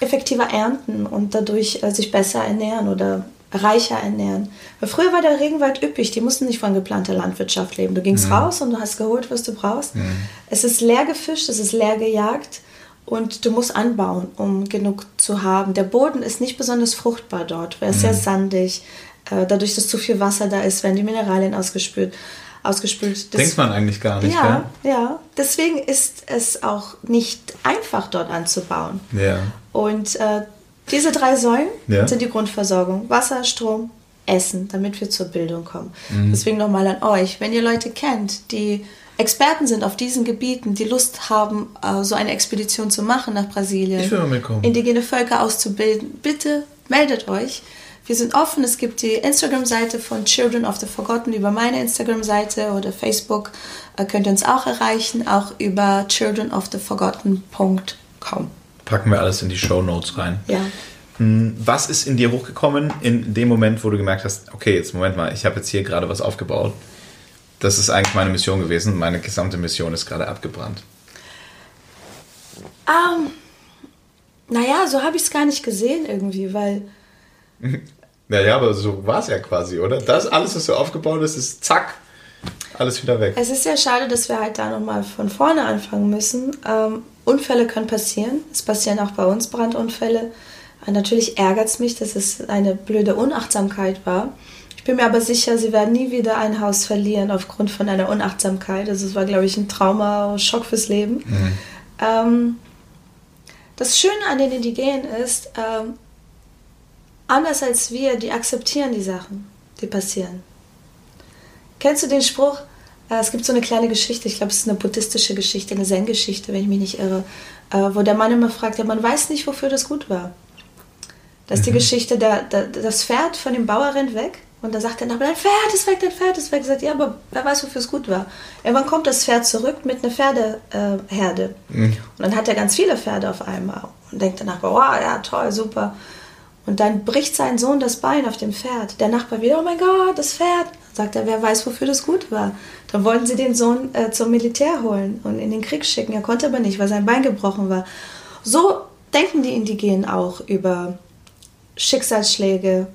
effektiver ernten und dadurch äh, sich besser ernähren oder reicher ernähren. Weil früher war der Regenwald üppig, die mussten nicht von geplanter Landwirtschaft leben. Du gingst raus und du hast geholt, was du brauchst. Es ist leer gefischt, es ist leer gejagt und du musst anbauen, um genug zu haben. Der Boden ist nicht besonders fruchtbar dort, weil er ist sehr sandig. Äh, Dadurch, dass zu viel Wasser da ist, werden die Mineralien ausgespült. ausgespült. Das- Denkt man eigentlich gar nicht, ja, ja. Deswegen ist es auch nicht einfach, dort anzubauen. gell? Ja. Und äh, diese drei Säulen Ja. sind die Grundversorgung. Wasser, Strom, Essen, damit wir zur Bildung kommen. Mhm. Deswegen nochmal an euch, wenn ihr Leute kennt, die Experten sind auf diesen Gebieten, die Lust haben, äh, so eine Expedition zu machen nach Brasilien, Ich will mitkommen. indigene Völker auszubilden, bitte meldet euch. Wir sind offen. Es gibt die Instagram-Seite von Children of the Forgotten über meine Instagram-Seite oder Facebook. Äh, könnt ihr uns auch erreichen, auch über childrenoftheforgotten.com. Packen wir alles in die Show Notes rein. Ja. Hm, Was ist in dir hochgekommen in dem Moment, wo du gemerkt hast, okay, jetzt Moment mal, ich habe jetzt hier gerade was aufgebaut. Das ist eigentlich meine Mission gewesen. Meine gesamte Mission ist gerade abgebrannt. Ähm, naja, so habe ich es gar nicht gesehen irgendwie, weil Naja, aber so war es ja quasi, oder? Das alles, was du aufgebaut hast, ist zack, alles wieder weg. es ist ja schade, dass wir halt da nochmal von vorne anfangen müssen. Ähm, Unfälle können passieren. Es passieren auch bei uns Brandunfälle. Äh, Natürlich ärgert es mich, dass es eine blöde Unachtsamkeit war. Ich bin mir aber sicher, sie werden nie wieder ein Haus verlieren aufgrund von einer Unachtsamkeit. Also es war, glaube ich, ein Trauma, Schock fürs Leben. Ähm, das Schöne an den Indigenen ist, ähm, anders als wir, die akzeptieren die Sachen, die passieren. Kennst du den Spruch? Äh, Es gibt so eine kleine Geschichte, ich glaube, es ist eine buddhistische Geschichte, eine Zen-Geschichte, wenn ich mich nicht irre, äh, wo der Mann immer fragt, ja, man weiß nicht, wofür das gut war. Das ist die Geschichte, der, der, das Pferd von dem Bauer rennt weg und da sagt der Nachbar, dein Pferd ist weg, dein Pferd ist weg. Er sagt, ja, aber wer weiß, wofür es gut war. Irgendwann kommt das Pferd zurück mit einer Pferdeherde. Äh, Herde. Und dann hat er ganz viele Pferde auf einmal und denkt der Nachbar, wow, ja, toll, super. Und dann bricht sein Sohn das Bein auf dem Pferd. Der Nachbar wieder, oh mein Gott, das Pferd. Sagt er, wer weiß, wofür das gut war. Dann wollten sie den Sohn äh, zum Militär holen und in den Krieg schicken. Er konnte aber nicht, weil sein Bein gebrochen war. So denken die Indigenen auch über Schicksalsschläge.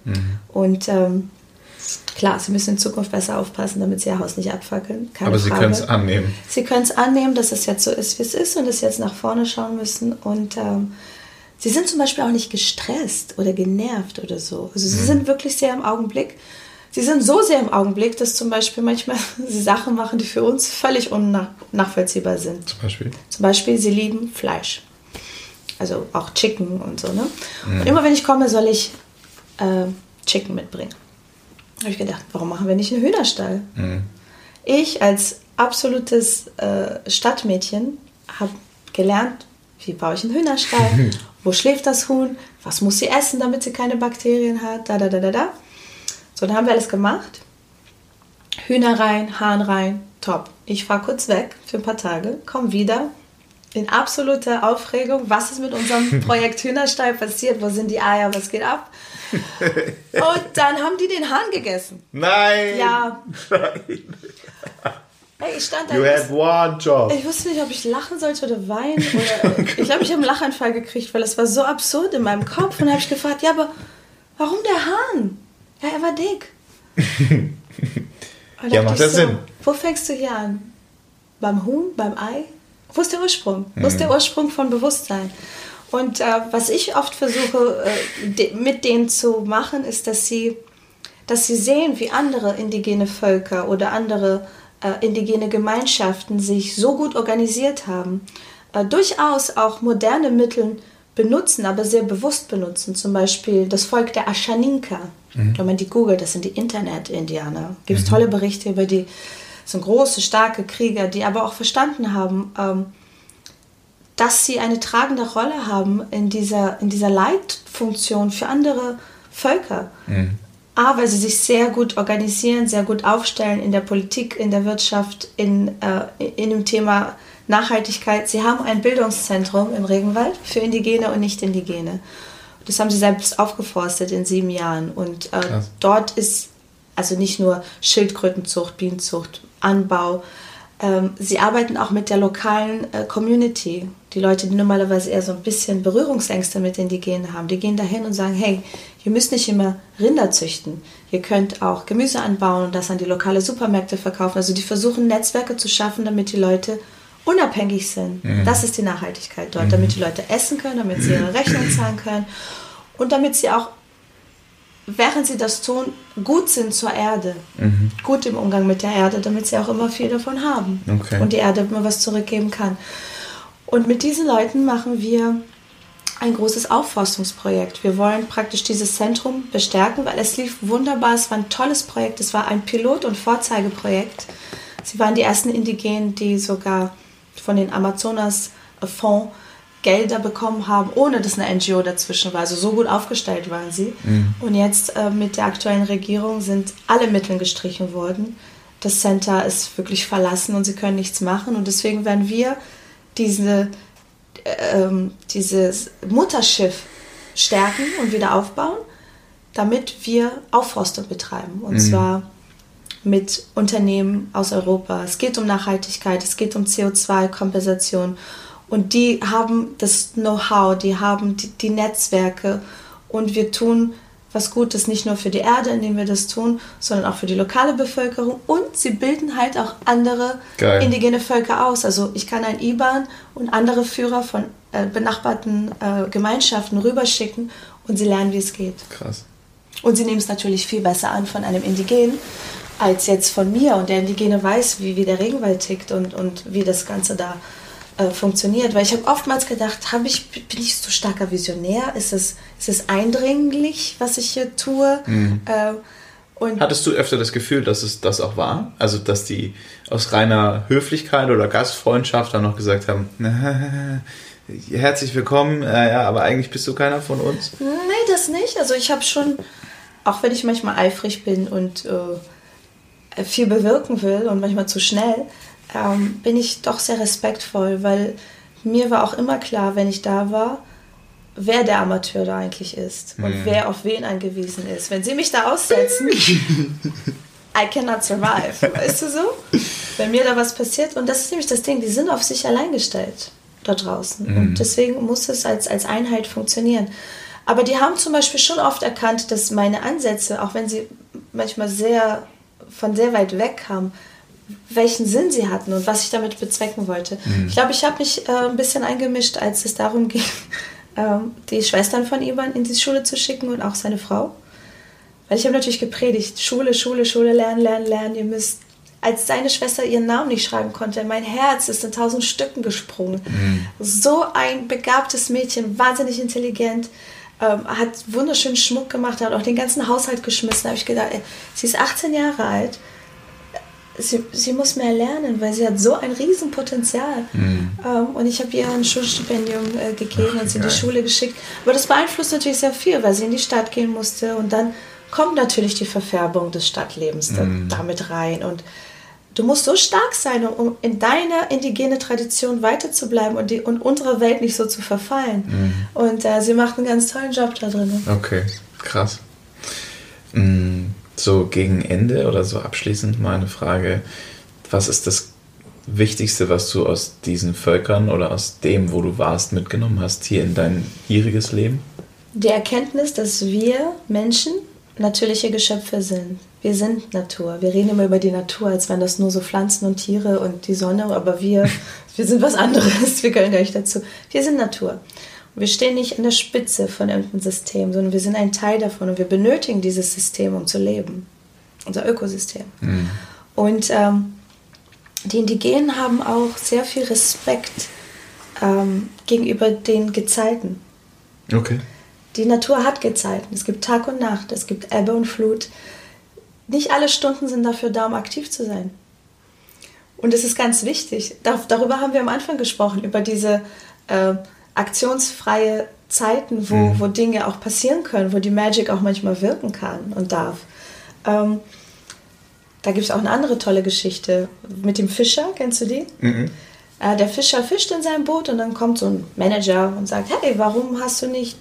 Und ähm, klar, sie müssen in Zukunft besser aufpassen, damit sie ihr Haus nicht abfackeln. Keine Aber sie können es annehmen. Sie können es annehmen, dass es jetzt so ist, wie es ist und dass sie jetzt nach vorne schauen müssen. Und ähm, sie sind zum Beispiel auch nicht gestresst oder genervt oder so. Also sie sind wirklich sehr im Augenblick. Sie sind so sehr im Augenblick, dass zum Beispiel manchmal sie Sachen machen, die für uns völlig unnachvollziehbar sind. Zum Beispiel. Zum Beispiel, sie lieben Fleisch. Also auch Chicken und so, ne? Und immer wenn ich komme, soll ich äh, Chicken mitbringen. Da habe ich gedacht, warum machen wir nicht einen Hühnerstall? Ich als absolutes äh, Stadtmädchen habe gelernt, wie baue ich einen Hühnerstall, wo schläft das Huhn, was muss sie essen, damit sie keine Bakterien hat, da, da, da, da, da. So, dann haben wir alles gemacht. Hühner rein, Hahn rein, top. Ich fahre kurz weg für ein paar Tage, komme wieder in absoluter Aufregung. Was ist mit unserem Projekt Hühnerstall passiert? Wo sind die Eier? Was geht ab? Und dann haben die den Hahn gegessen. Nein! Ja. Nein. Hey, ich stand da. You had one job. ich wusste nicht, ob ich lachen sollte oder weinen. Oder ich glaube, ich habe einen Lachanfall gekriegt, weil es war so absurd in meinem Kopf. Und dann habe ich gefragt, ja, aber warum der Hahn? Ja, er war dick. Ja, macht ich ja Sinn. Wo fängst du hier an? Beim Huhn, beim Ei? Wo ist der Ursprung? Wo ist der Ursprung von Bewusstsein? Und äh, was ich oft versuche äh, de mit denen zu machen, ist, dass sie, dass sie sehen, wie andere indigene Völker oder andere äh, indigene Gemeinschaften sich so gut organisiert haben, äh, durchaus auch moderne Mittel benutzen, aber sehr bewusst benutzen. Zum Beispiel das Volk der Ashaninka. Wenn man die googelt, das sind die Internet-Indianer. Gibt es tolle Berichte über die, das sind große, starke Krieger, die aber auch verstanden haben, ähm, dass sie eine tragende Rolle haben in dieser, in dieser Leitfunktion für andere Völker. A, weil sie sich sehr gut organisieren, sehr gut aufstellen in der Politik, in der Wirtschaft, in, äh, in dem Thema Nachhaltigkeit. Sie haben ein Bildungszentrum im Regenwald für Indigene und Nicht-Indigene. Das haben sie selbst aufgeforstet in sieben Jahren. Und äh, dort ist also nicht nur Schildkrötenzucht, Bienenzucht, Anbau. Ähm, sie arbeiten auch mit der lokalen äh, Community. Die Leute, die normalerweise eher so ein bisschen Berührungsängste mit Indigenen haben, die gehen dahin und sagen, hey, ihr müsst nicht immer Rinder züchten. Ihr könnt auch Gemüse anbauen und das an die lokale Supermärkte verkaufen. Also die versuchen Netzwerke zu schaffen, damit die Leute unabhängig sind. Das ist die Nachhaltigkeit dort, damit die Leute essen können, damit sie ihre Rechnung zahlen können und damit sie auch während sie das tun, gut sind zur Erde. Gut im Umgang mit der Erde, damit sie auch immer viel davon haben. Okay. Und die Erde immer was zurückgeben kann. Und mit diesen Leuten machen wir ein großes Aufforstungsprojekt. Wir wollen praktisch dieses Zentrum bestärken, weil es lief wunderbar. Es war ein tolles Projekt. Es war ein Pilot- und Vorzeigeprojekt. sie waren die ersten Indigenen, die sogar von den Amazonas-Fonds Gelder bekommen haben, ohne dass eine NGO dazwischen war. Also so gut aufgestellt waren sie. Mhm. Und jetzt äh, mit der aktuellen Regierung sind alle Mittel gestrichen worden. Das Center ist wirklich verlassen und sie können nichts machen. Und deswegen werden wir diese, äh, dieses Mutterschiff stärken und wieder aufbauen, damit wir Aufforstung betreiben. Und mhm. zwar mit Unternehmen aus Europa. Es geht um Nachhaltigkeit, es geht um CO2-Kompensation. Und die haben das Know-how, die haben die, die, Netzwerke. Und wir tun was Gutes nicht nur für die Erde, indem wir das tun, sondern auch für die lokale Bevölkerung. Und sie bilden halt auch andere Geil. indigene Völker aus. Also ich kann ein IBAN und andere Führer von äh, benachbarten äh, Gemeinschaften rüberschicken und sie lernen, wie es geht. Krass. Und sie nehmen es natürlich viel besser an von einem Indigenen als jetzt von mir. Und der Indigene weiß, wie, wie der Regenwald tickt und, und wie das Ganze da äh, funktioniert. Weil ich habe oftmals gedacht, ich, bin ich so starker Visionär? Ist es, ist es eindringlich, was ich hier tue? Mhm. Äh, und Hattest du öfter das Gefühl, dass es das auch war? Also, dass die aus reiner Höflichkeit oder Gastfreundschaft dann noch gesagt haben, herzlich willkommen, äh, ja, aber eigentlich bist du keiner von uns? Nee, das nicht. Also ich habe schon, auch wenn ich manchmal eifrig bin und äh, viel bewirken will und manchmal zu schnell, ähm, bin ich doch sehr respektvoll, weil mir war auch immer klar, wenn ich da war, wer der Amateur da eigentlich ist und mhm. wer auf wen angewiesen ist. Wenn sie mich da aussetzen, I cannot survive, weißt du so? Wenn mir da was passiert, und das ist nämlich das Ding, die sind auf sich allein gestellt da draußen. Mhm. Und deswegen muss es als, als Einheit funktionieren. Aber die haben zum Beispiel schon oft erkannt, dass meine Ansätze, auch wenn sie manchmal sehr von sehr weit weg kamen, welchen Sinn sie hatten und was ich damit bezwecken wollte. Mhm. Ich glaube, ich habe mich äh, ein bisschen eingemischt, als es darum ging, äh, die Schwestern von Ivan in die Schule zu schicken und auch seine Frau. Weil ich habe natürlich gepredigt, Schule, Schule, Schule, lernen, lernen, lernen. Ihr müsst, als seine Schwester ihren Namen nicht schreiben konnte, mein Herz ist in tausend Stücken gesprungen. Mhm. So ein begabtes Mädchen, wahnsinnig intelligent, ähm, hat wunderschönen Schmuck gemacht, hat auch den ganzen Haushalt geschmissen. Da habe ich gedacht, ey, sie ist 18 Jahre alt sie, sie muss mehr lernen, weil sie hat so ein Riesenpotenzial. Mhm. Ähm, und ich habe ihr ein Schulstipendium äh, gegeben und sie in die Schule geschickt. Aber das beeinflusst natürlich sehr viel, weil sie in die Stadt gehen musste. Und dann kommt natürlich die Verfärbung des Stadtlebens mhm. da, damit rein. Und du musst so stark sein, um in deiner indigene Tradition weiterzubleiben und, die, und unserer Welt nicht so zu verfallen. Mhm. Und äh, sie macht einen ganz tollen Job da drin. Okay, krass. Mhm so gegen Ende oder so abschließend mal eine Frage. Was ist das Wichtigste, was du aus diesen Völkern oder aus dem, wo du warst, mitgenommen hast, hier in dein hieriges Leben? Die Erkenntnis, dass wir Menschen natürliche Geschöpfe sind. Wir sind Natur. Wir reden immer über die Natur, als wären das nur so Pflanzen und Tiere und die Sonne, aber wir, wir sind was anderes. Wir gehören gar nicht dazu. Wir sind Natur. Wir stehen nicht an der Spitze von irgendeinem System, sondern wir sind ein Teil davon und wir benötigen dieses System, um zu leben. Unser Ökosystem. Mhm. Und ähm, die Indigenen haben auch sehr viel Respekt ähm, gegenüber den Gezeiten. Okay. Die Natur hat Gezeiten. Es gibt Tag und Nacht, es gibt Ebbe und Flut. Nicht alle Stunden sind dafür da, um aktiv zu sein. Und es ist ganz wichtig. darüber haben wir am Anfang gesprochen, über diese äh, aktionsfreie Zeiten, wo, mhm. wo Dinge auch passieren können, wo die Magic auch manchmal wirken kann und darf. Ähm, da gibt es auch eine andere tolle Geschichte mit dem Fischer, kennst du die? Mhm. Äh, der Fischer fischt in seinem Boot und dann kommt so ein Manager und sagt, hey, warum hast du nicht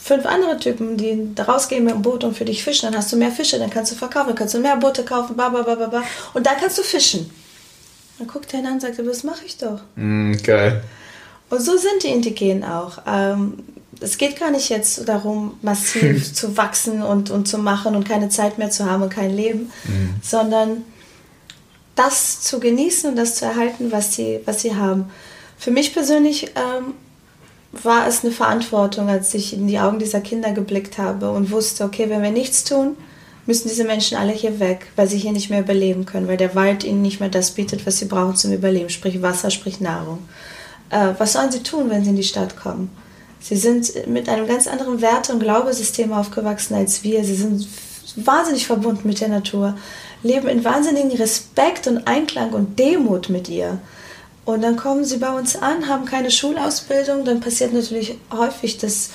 fünf andere Typen, die rausgehen mit dem Boot und für dich fischen? Dann hast du mehr Fische, dann kannst du verkaufen, dann kannst du mehr Boote kaufen, bla bla bla bla und dann kannst du fischen. Dann guckt er ihn an und sagt, das mache ich doch. Mm, geil. Und so sind die Indigenen auch. Ähm, es geht gar nicht jetzt darum, massiv zu wachsen und, und zu machen und keine Zeit mehr zu haben und kein Leben, mhm. sondern das zu genießen und das zu erhalten, was sie, was sie haben. Für mich persönlich ähm, war es eine Verantwortung, als ich in die Augen dieser Kinder geblickt habe und wusste, okay, wenn wir nichts tun, müssen diese Menschen alle hier weg, weil sie hier nicht mehr überleben können, weil der Wald ihnen nicht mehr das bietet, was sie brauchen zum Überleben, sprich Wasser, sprich Nahrung. Äh, was sollen sie tun, wenn sie in die Stadt kommen? Sie sind mit einem ganz anderen Werte- und Glaubesystem aufgewachsen als wir. Sie sind wahnsinnig verbunden mit der Natur, leben in wahnsinnigen Respekt und Einklang und Demut mit ihr. Und dann kommen sie bei uns an, haben keine Schulausbildung, dann passiert natürlich häufig, dass,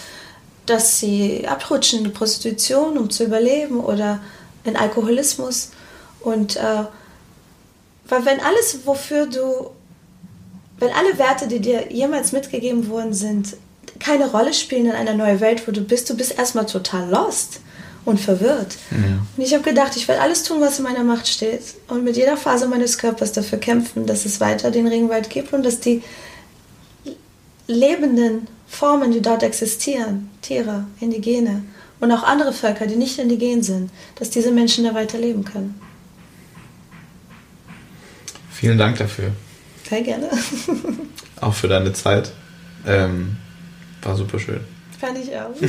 dass sie abrutschen in die Prostitution, um zu überleben oder in Alkoholismus. Und äh, weil wenn alles, wofür du, wenn alle Werte, die dir jemals mitgegeben worden sind, keine Rolle spielen in einer neuen Welt, wo du bist, du bist erstmal total lost und verwirrt. Ja. Und ich habe gedacht, ich werde alles tun, was in meiner Macht steht und mit jeder Phase meines Körpers dafür kämpfen, dass es weiter den Regenwald gibt und dass die lebenden Formen, die dort existieren, Tiere, Indigene und auch andere Völker, die nicht indigen sind, dass diese Menschen da weiter leben können. Vielen Dank dafür. Sehr gerne. auch für deine Zeit. Ähm, war super schön. Fand ich auch. toll,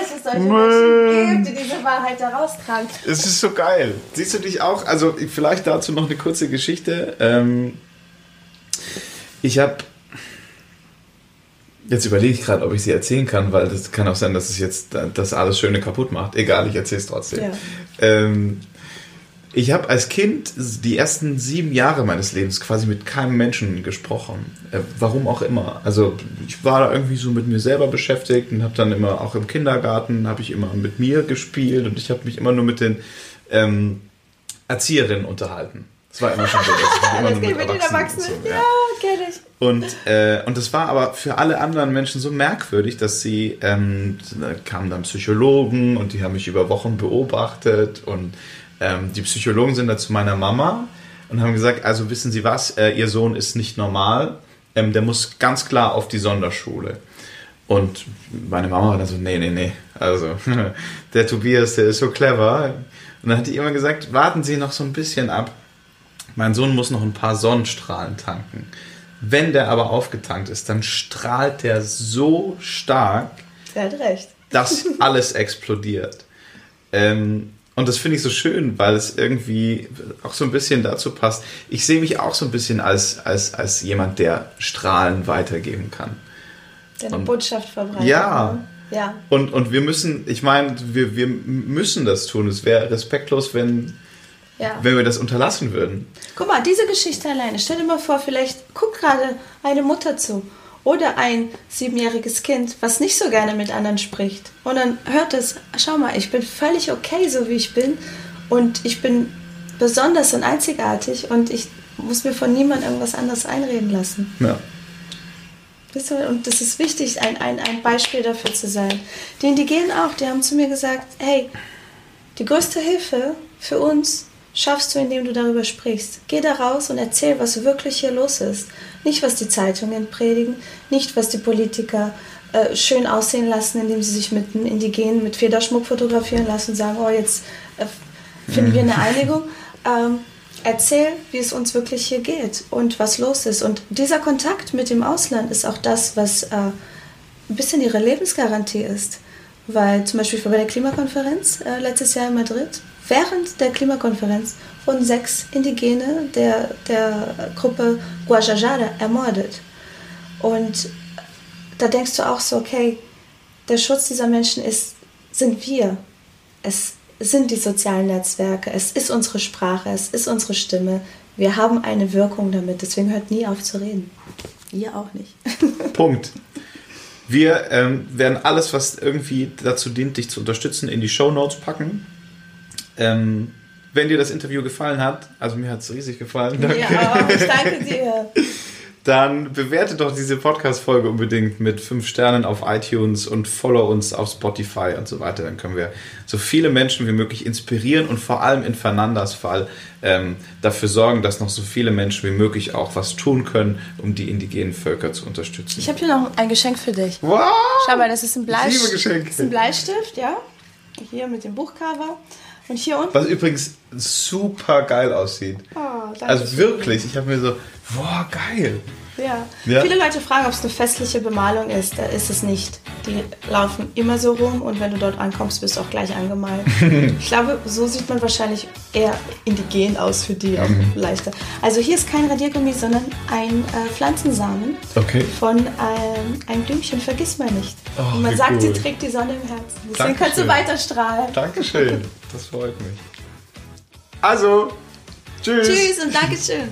dass es solche Menschen gibt, die diese Wahrheit da raustragen. Es ist so geil. Siehst du dich auch? Also, vielleicht dazu noch eine kurze Geschichte. Ähm, ich habe. Jetzt überlege ich gerade, ob ich sie erzählen kann, weil das kann auch sein, dass es jetzt das alles Schöne kaputt macht. Egal, ich erzähle es trotzdem. Ja. Ähm, ich habe als Kind die ersten sieben Jahre meines Lebens quasi mit keinem Menschen gesprochen. Äh, warum auch immer. Also ich war da irgendwie so mit mir selber beschäftigt und habe dann immer auch im Kindergarten habe ich immer mit mir gespielt und ich habe mich immer nur mit den ähm, Erzieherinnen unterhalten. Das war immer schon so. Das, immer das geht mit, den Erwachsenen. So, ja, ja kenne ich. Und, äh, und das war aber für alle anderen Menschen so merkwürdig, dass sie, ähm, da kamen dann Psychologen und die haben mich über Wochen beobachtet und ähm, die Psychologen sind da zu meiner Mama und haben gesagt, also wissen Sie was, äh, Ihr Sohn ist nicht normal, ähm, der muss ganz klar auf die Sonderschule. Und meine Mama war dann so, nee, nee, nee, also der Tobias, der ist so clever. Und dann hat die immer gesagt, warten Sie noch so ein bisschen ab. Mein Sohn muss noch ein paar Sonnenstrahlen tanken. Wenn der aber aufgetankt ist, dann strahlt der so stark, er hat recht. dass alles explodiert. Ähm, und das finde ich so schön, weil es irgendwie auch so ein bisschen dazu passt. Ich sehe mich auch so ein bisschen als, als, als jemand, der Strahlen weitergeben kann. Der eine und, Botschaft verbreitet. Ja. Ne? Ja. Und, und wir müssen, ich meine, wir, wir müssen das tun. Es wäre respektlos, wenn, ja. wenn wir das unterlassen würden. Guck mal, diese Geschichte alleine. Stell dir mal vor, vielleicht guckt gerade eine Mutter zu oder ein siebenjähriges Kind, was nicht so gerne mit anderen spricht. Und dann hört es, schau mal, ich bin völlig okay, so wie ich bin. Und ich bin besonders und einzigartig und ich muss mir von niemandem irgendwas anderes einreden lassen. Ja. Und das ist wichtig, ein, ein, ein Beispiel dafür zu sein. Die Indigenen auch, die haben zu mir gesagt, hey, die größte Hilfe für uns schaffst du, indem du darüber sprichst. Geh da raus und erzähl, was wirklich hier los ist. Nicht, was die Zeitungen predigen, nicht, was die Politiker äh, schön aussehen lassen, indem sie sich mit einem Indigenen mit Federschmuck fotografieren lassen und sagen, oh, jetzt äh, finden wir eine Einigung. Ähm, erzähl, wie es uns wirklich hier geht und was los ist. Und dieser Kontakt mit dem Ausland ist auch das, was äh, ein bisschen ihre Lebensgarantie ist. Weil zum Beispiel bei der Klimakonferenz äh, letztes Jahr in Madrid Während der Klimakonferenz wurden sechs Indigene der, der Gruppe Guajajara ermordet. Und da denkst du auch so, okay, der Schutz dieser Menschen ist, sind wir. Es sind die sozialen Netzwerke, es ist unsere Sprache, es ist unsere Stimme. Wir haben eine Wirkung damit, deswegen hört nie auf zu reden. Ihr auch nicht. Punkt. Wir ähm, werden alles, was irgendwie dazu dient, dich zu unterstützen, in die Show Notes packen. Ähm, wenn dir das Interview gefallen hat, also mir hat es riesig gefallen, danke. Ja, ich danke dir. Dann bewerte doch diese Podcast-Folge unbedingt mit fünf Sternen auf iTunes und follow uns auf Spotify und so weiter. Dann können wir so viele Menschen wie möglich inspirieren und vor allem in Fernandas Fall ähm, dafür sorgen, dass noch so viele Menschen wie möglich auch was tun können, um die indigenen Völker zu unterstützen. Ich habe hier noch ein Geschenk für dich. Wow! Schau mal, das ist ein Bleistift. Liebe Geschenke. Das ist ein Bleistift, ja. Hier mit dem Buchcover. Und hier unten? Was übrigens super geil aussieht. Oh, danke also wirklich, ich habe mir so, boah, geil. Ja. Ja. Viele Leute fragen, ob es eine festliche Bemalung ist. Da ist es nicht. Die laufen immer so rum und wenn du dort ankommst, wirst du auch gleich angemalt. ich glaube, so sieht man wahrscheinlich eher indigen aus für die auch Mhm. leichter. Also hier ist kein Radiergummi, sondern ein äh, Pflanzensamen Okay. von ähm, einem Blümchen, vergiss mal nicht. Oh, und man sagt, sie cool. trägt die Sonne im Herzen. Deswegen Dankeschön. kannst du weiter strahlen. Dankeschön. Das freut mich. Also, tschüss. Tschüss und Dankeschön.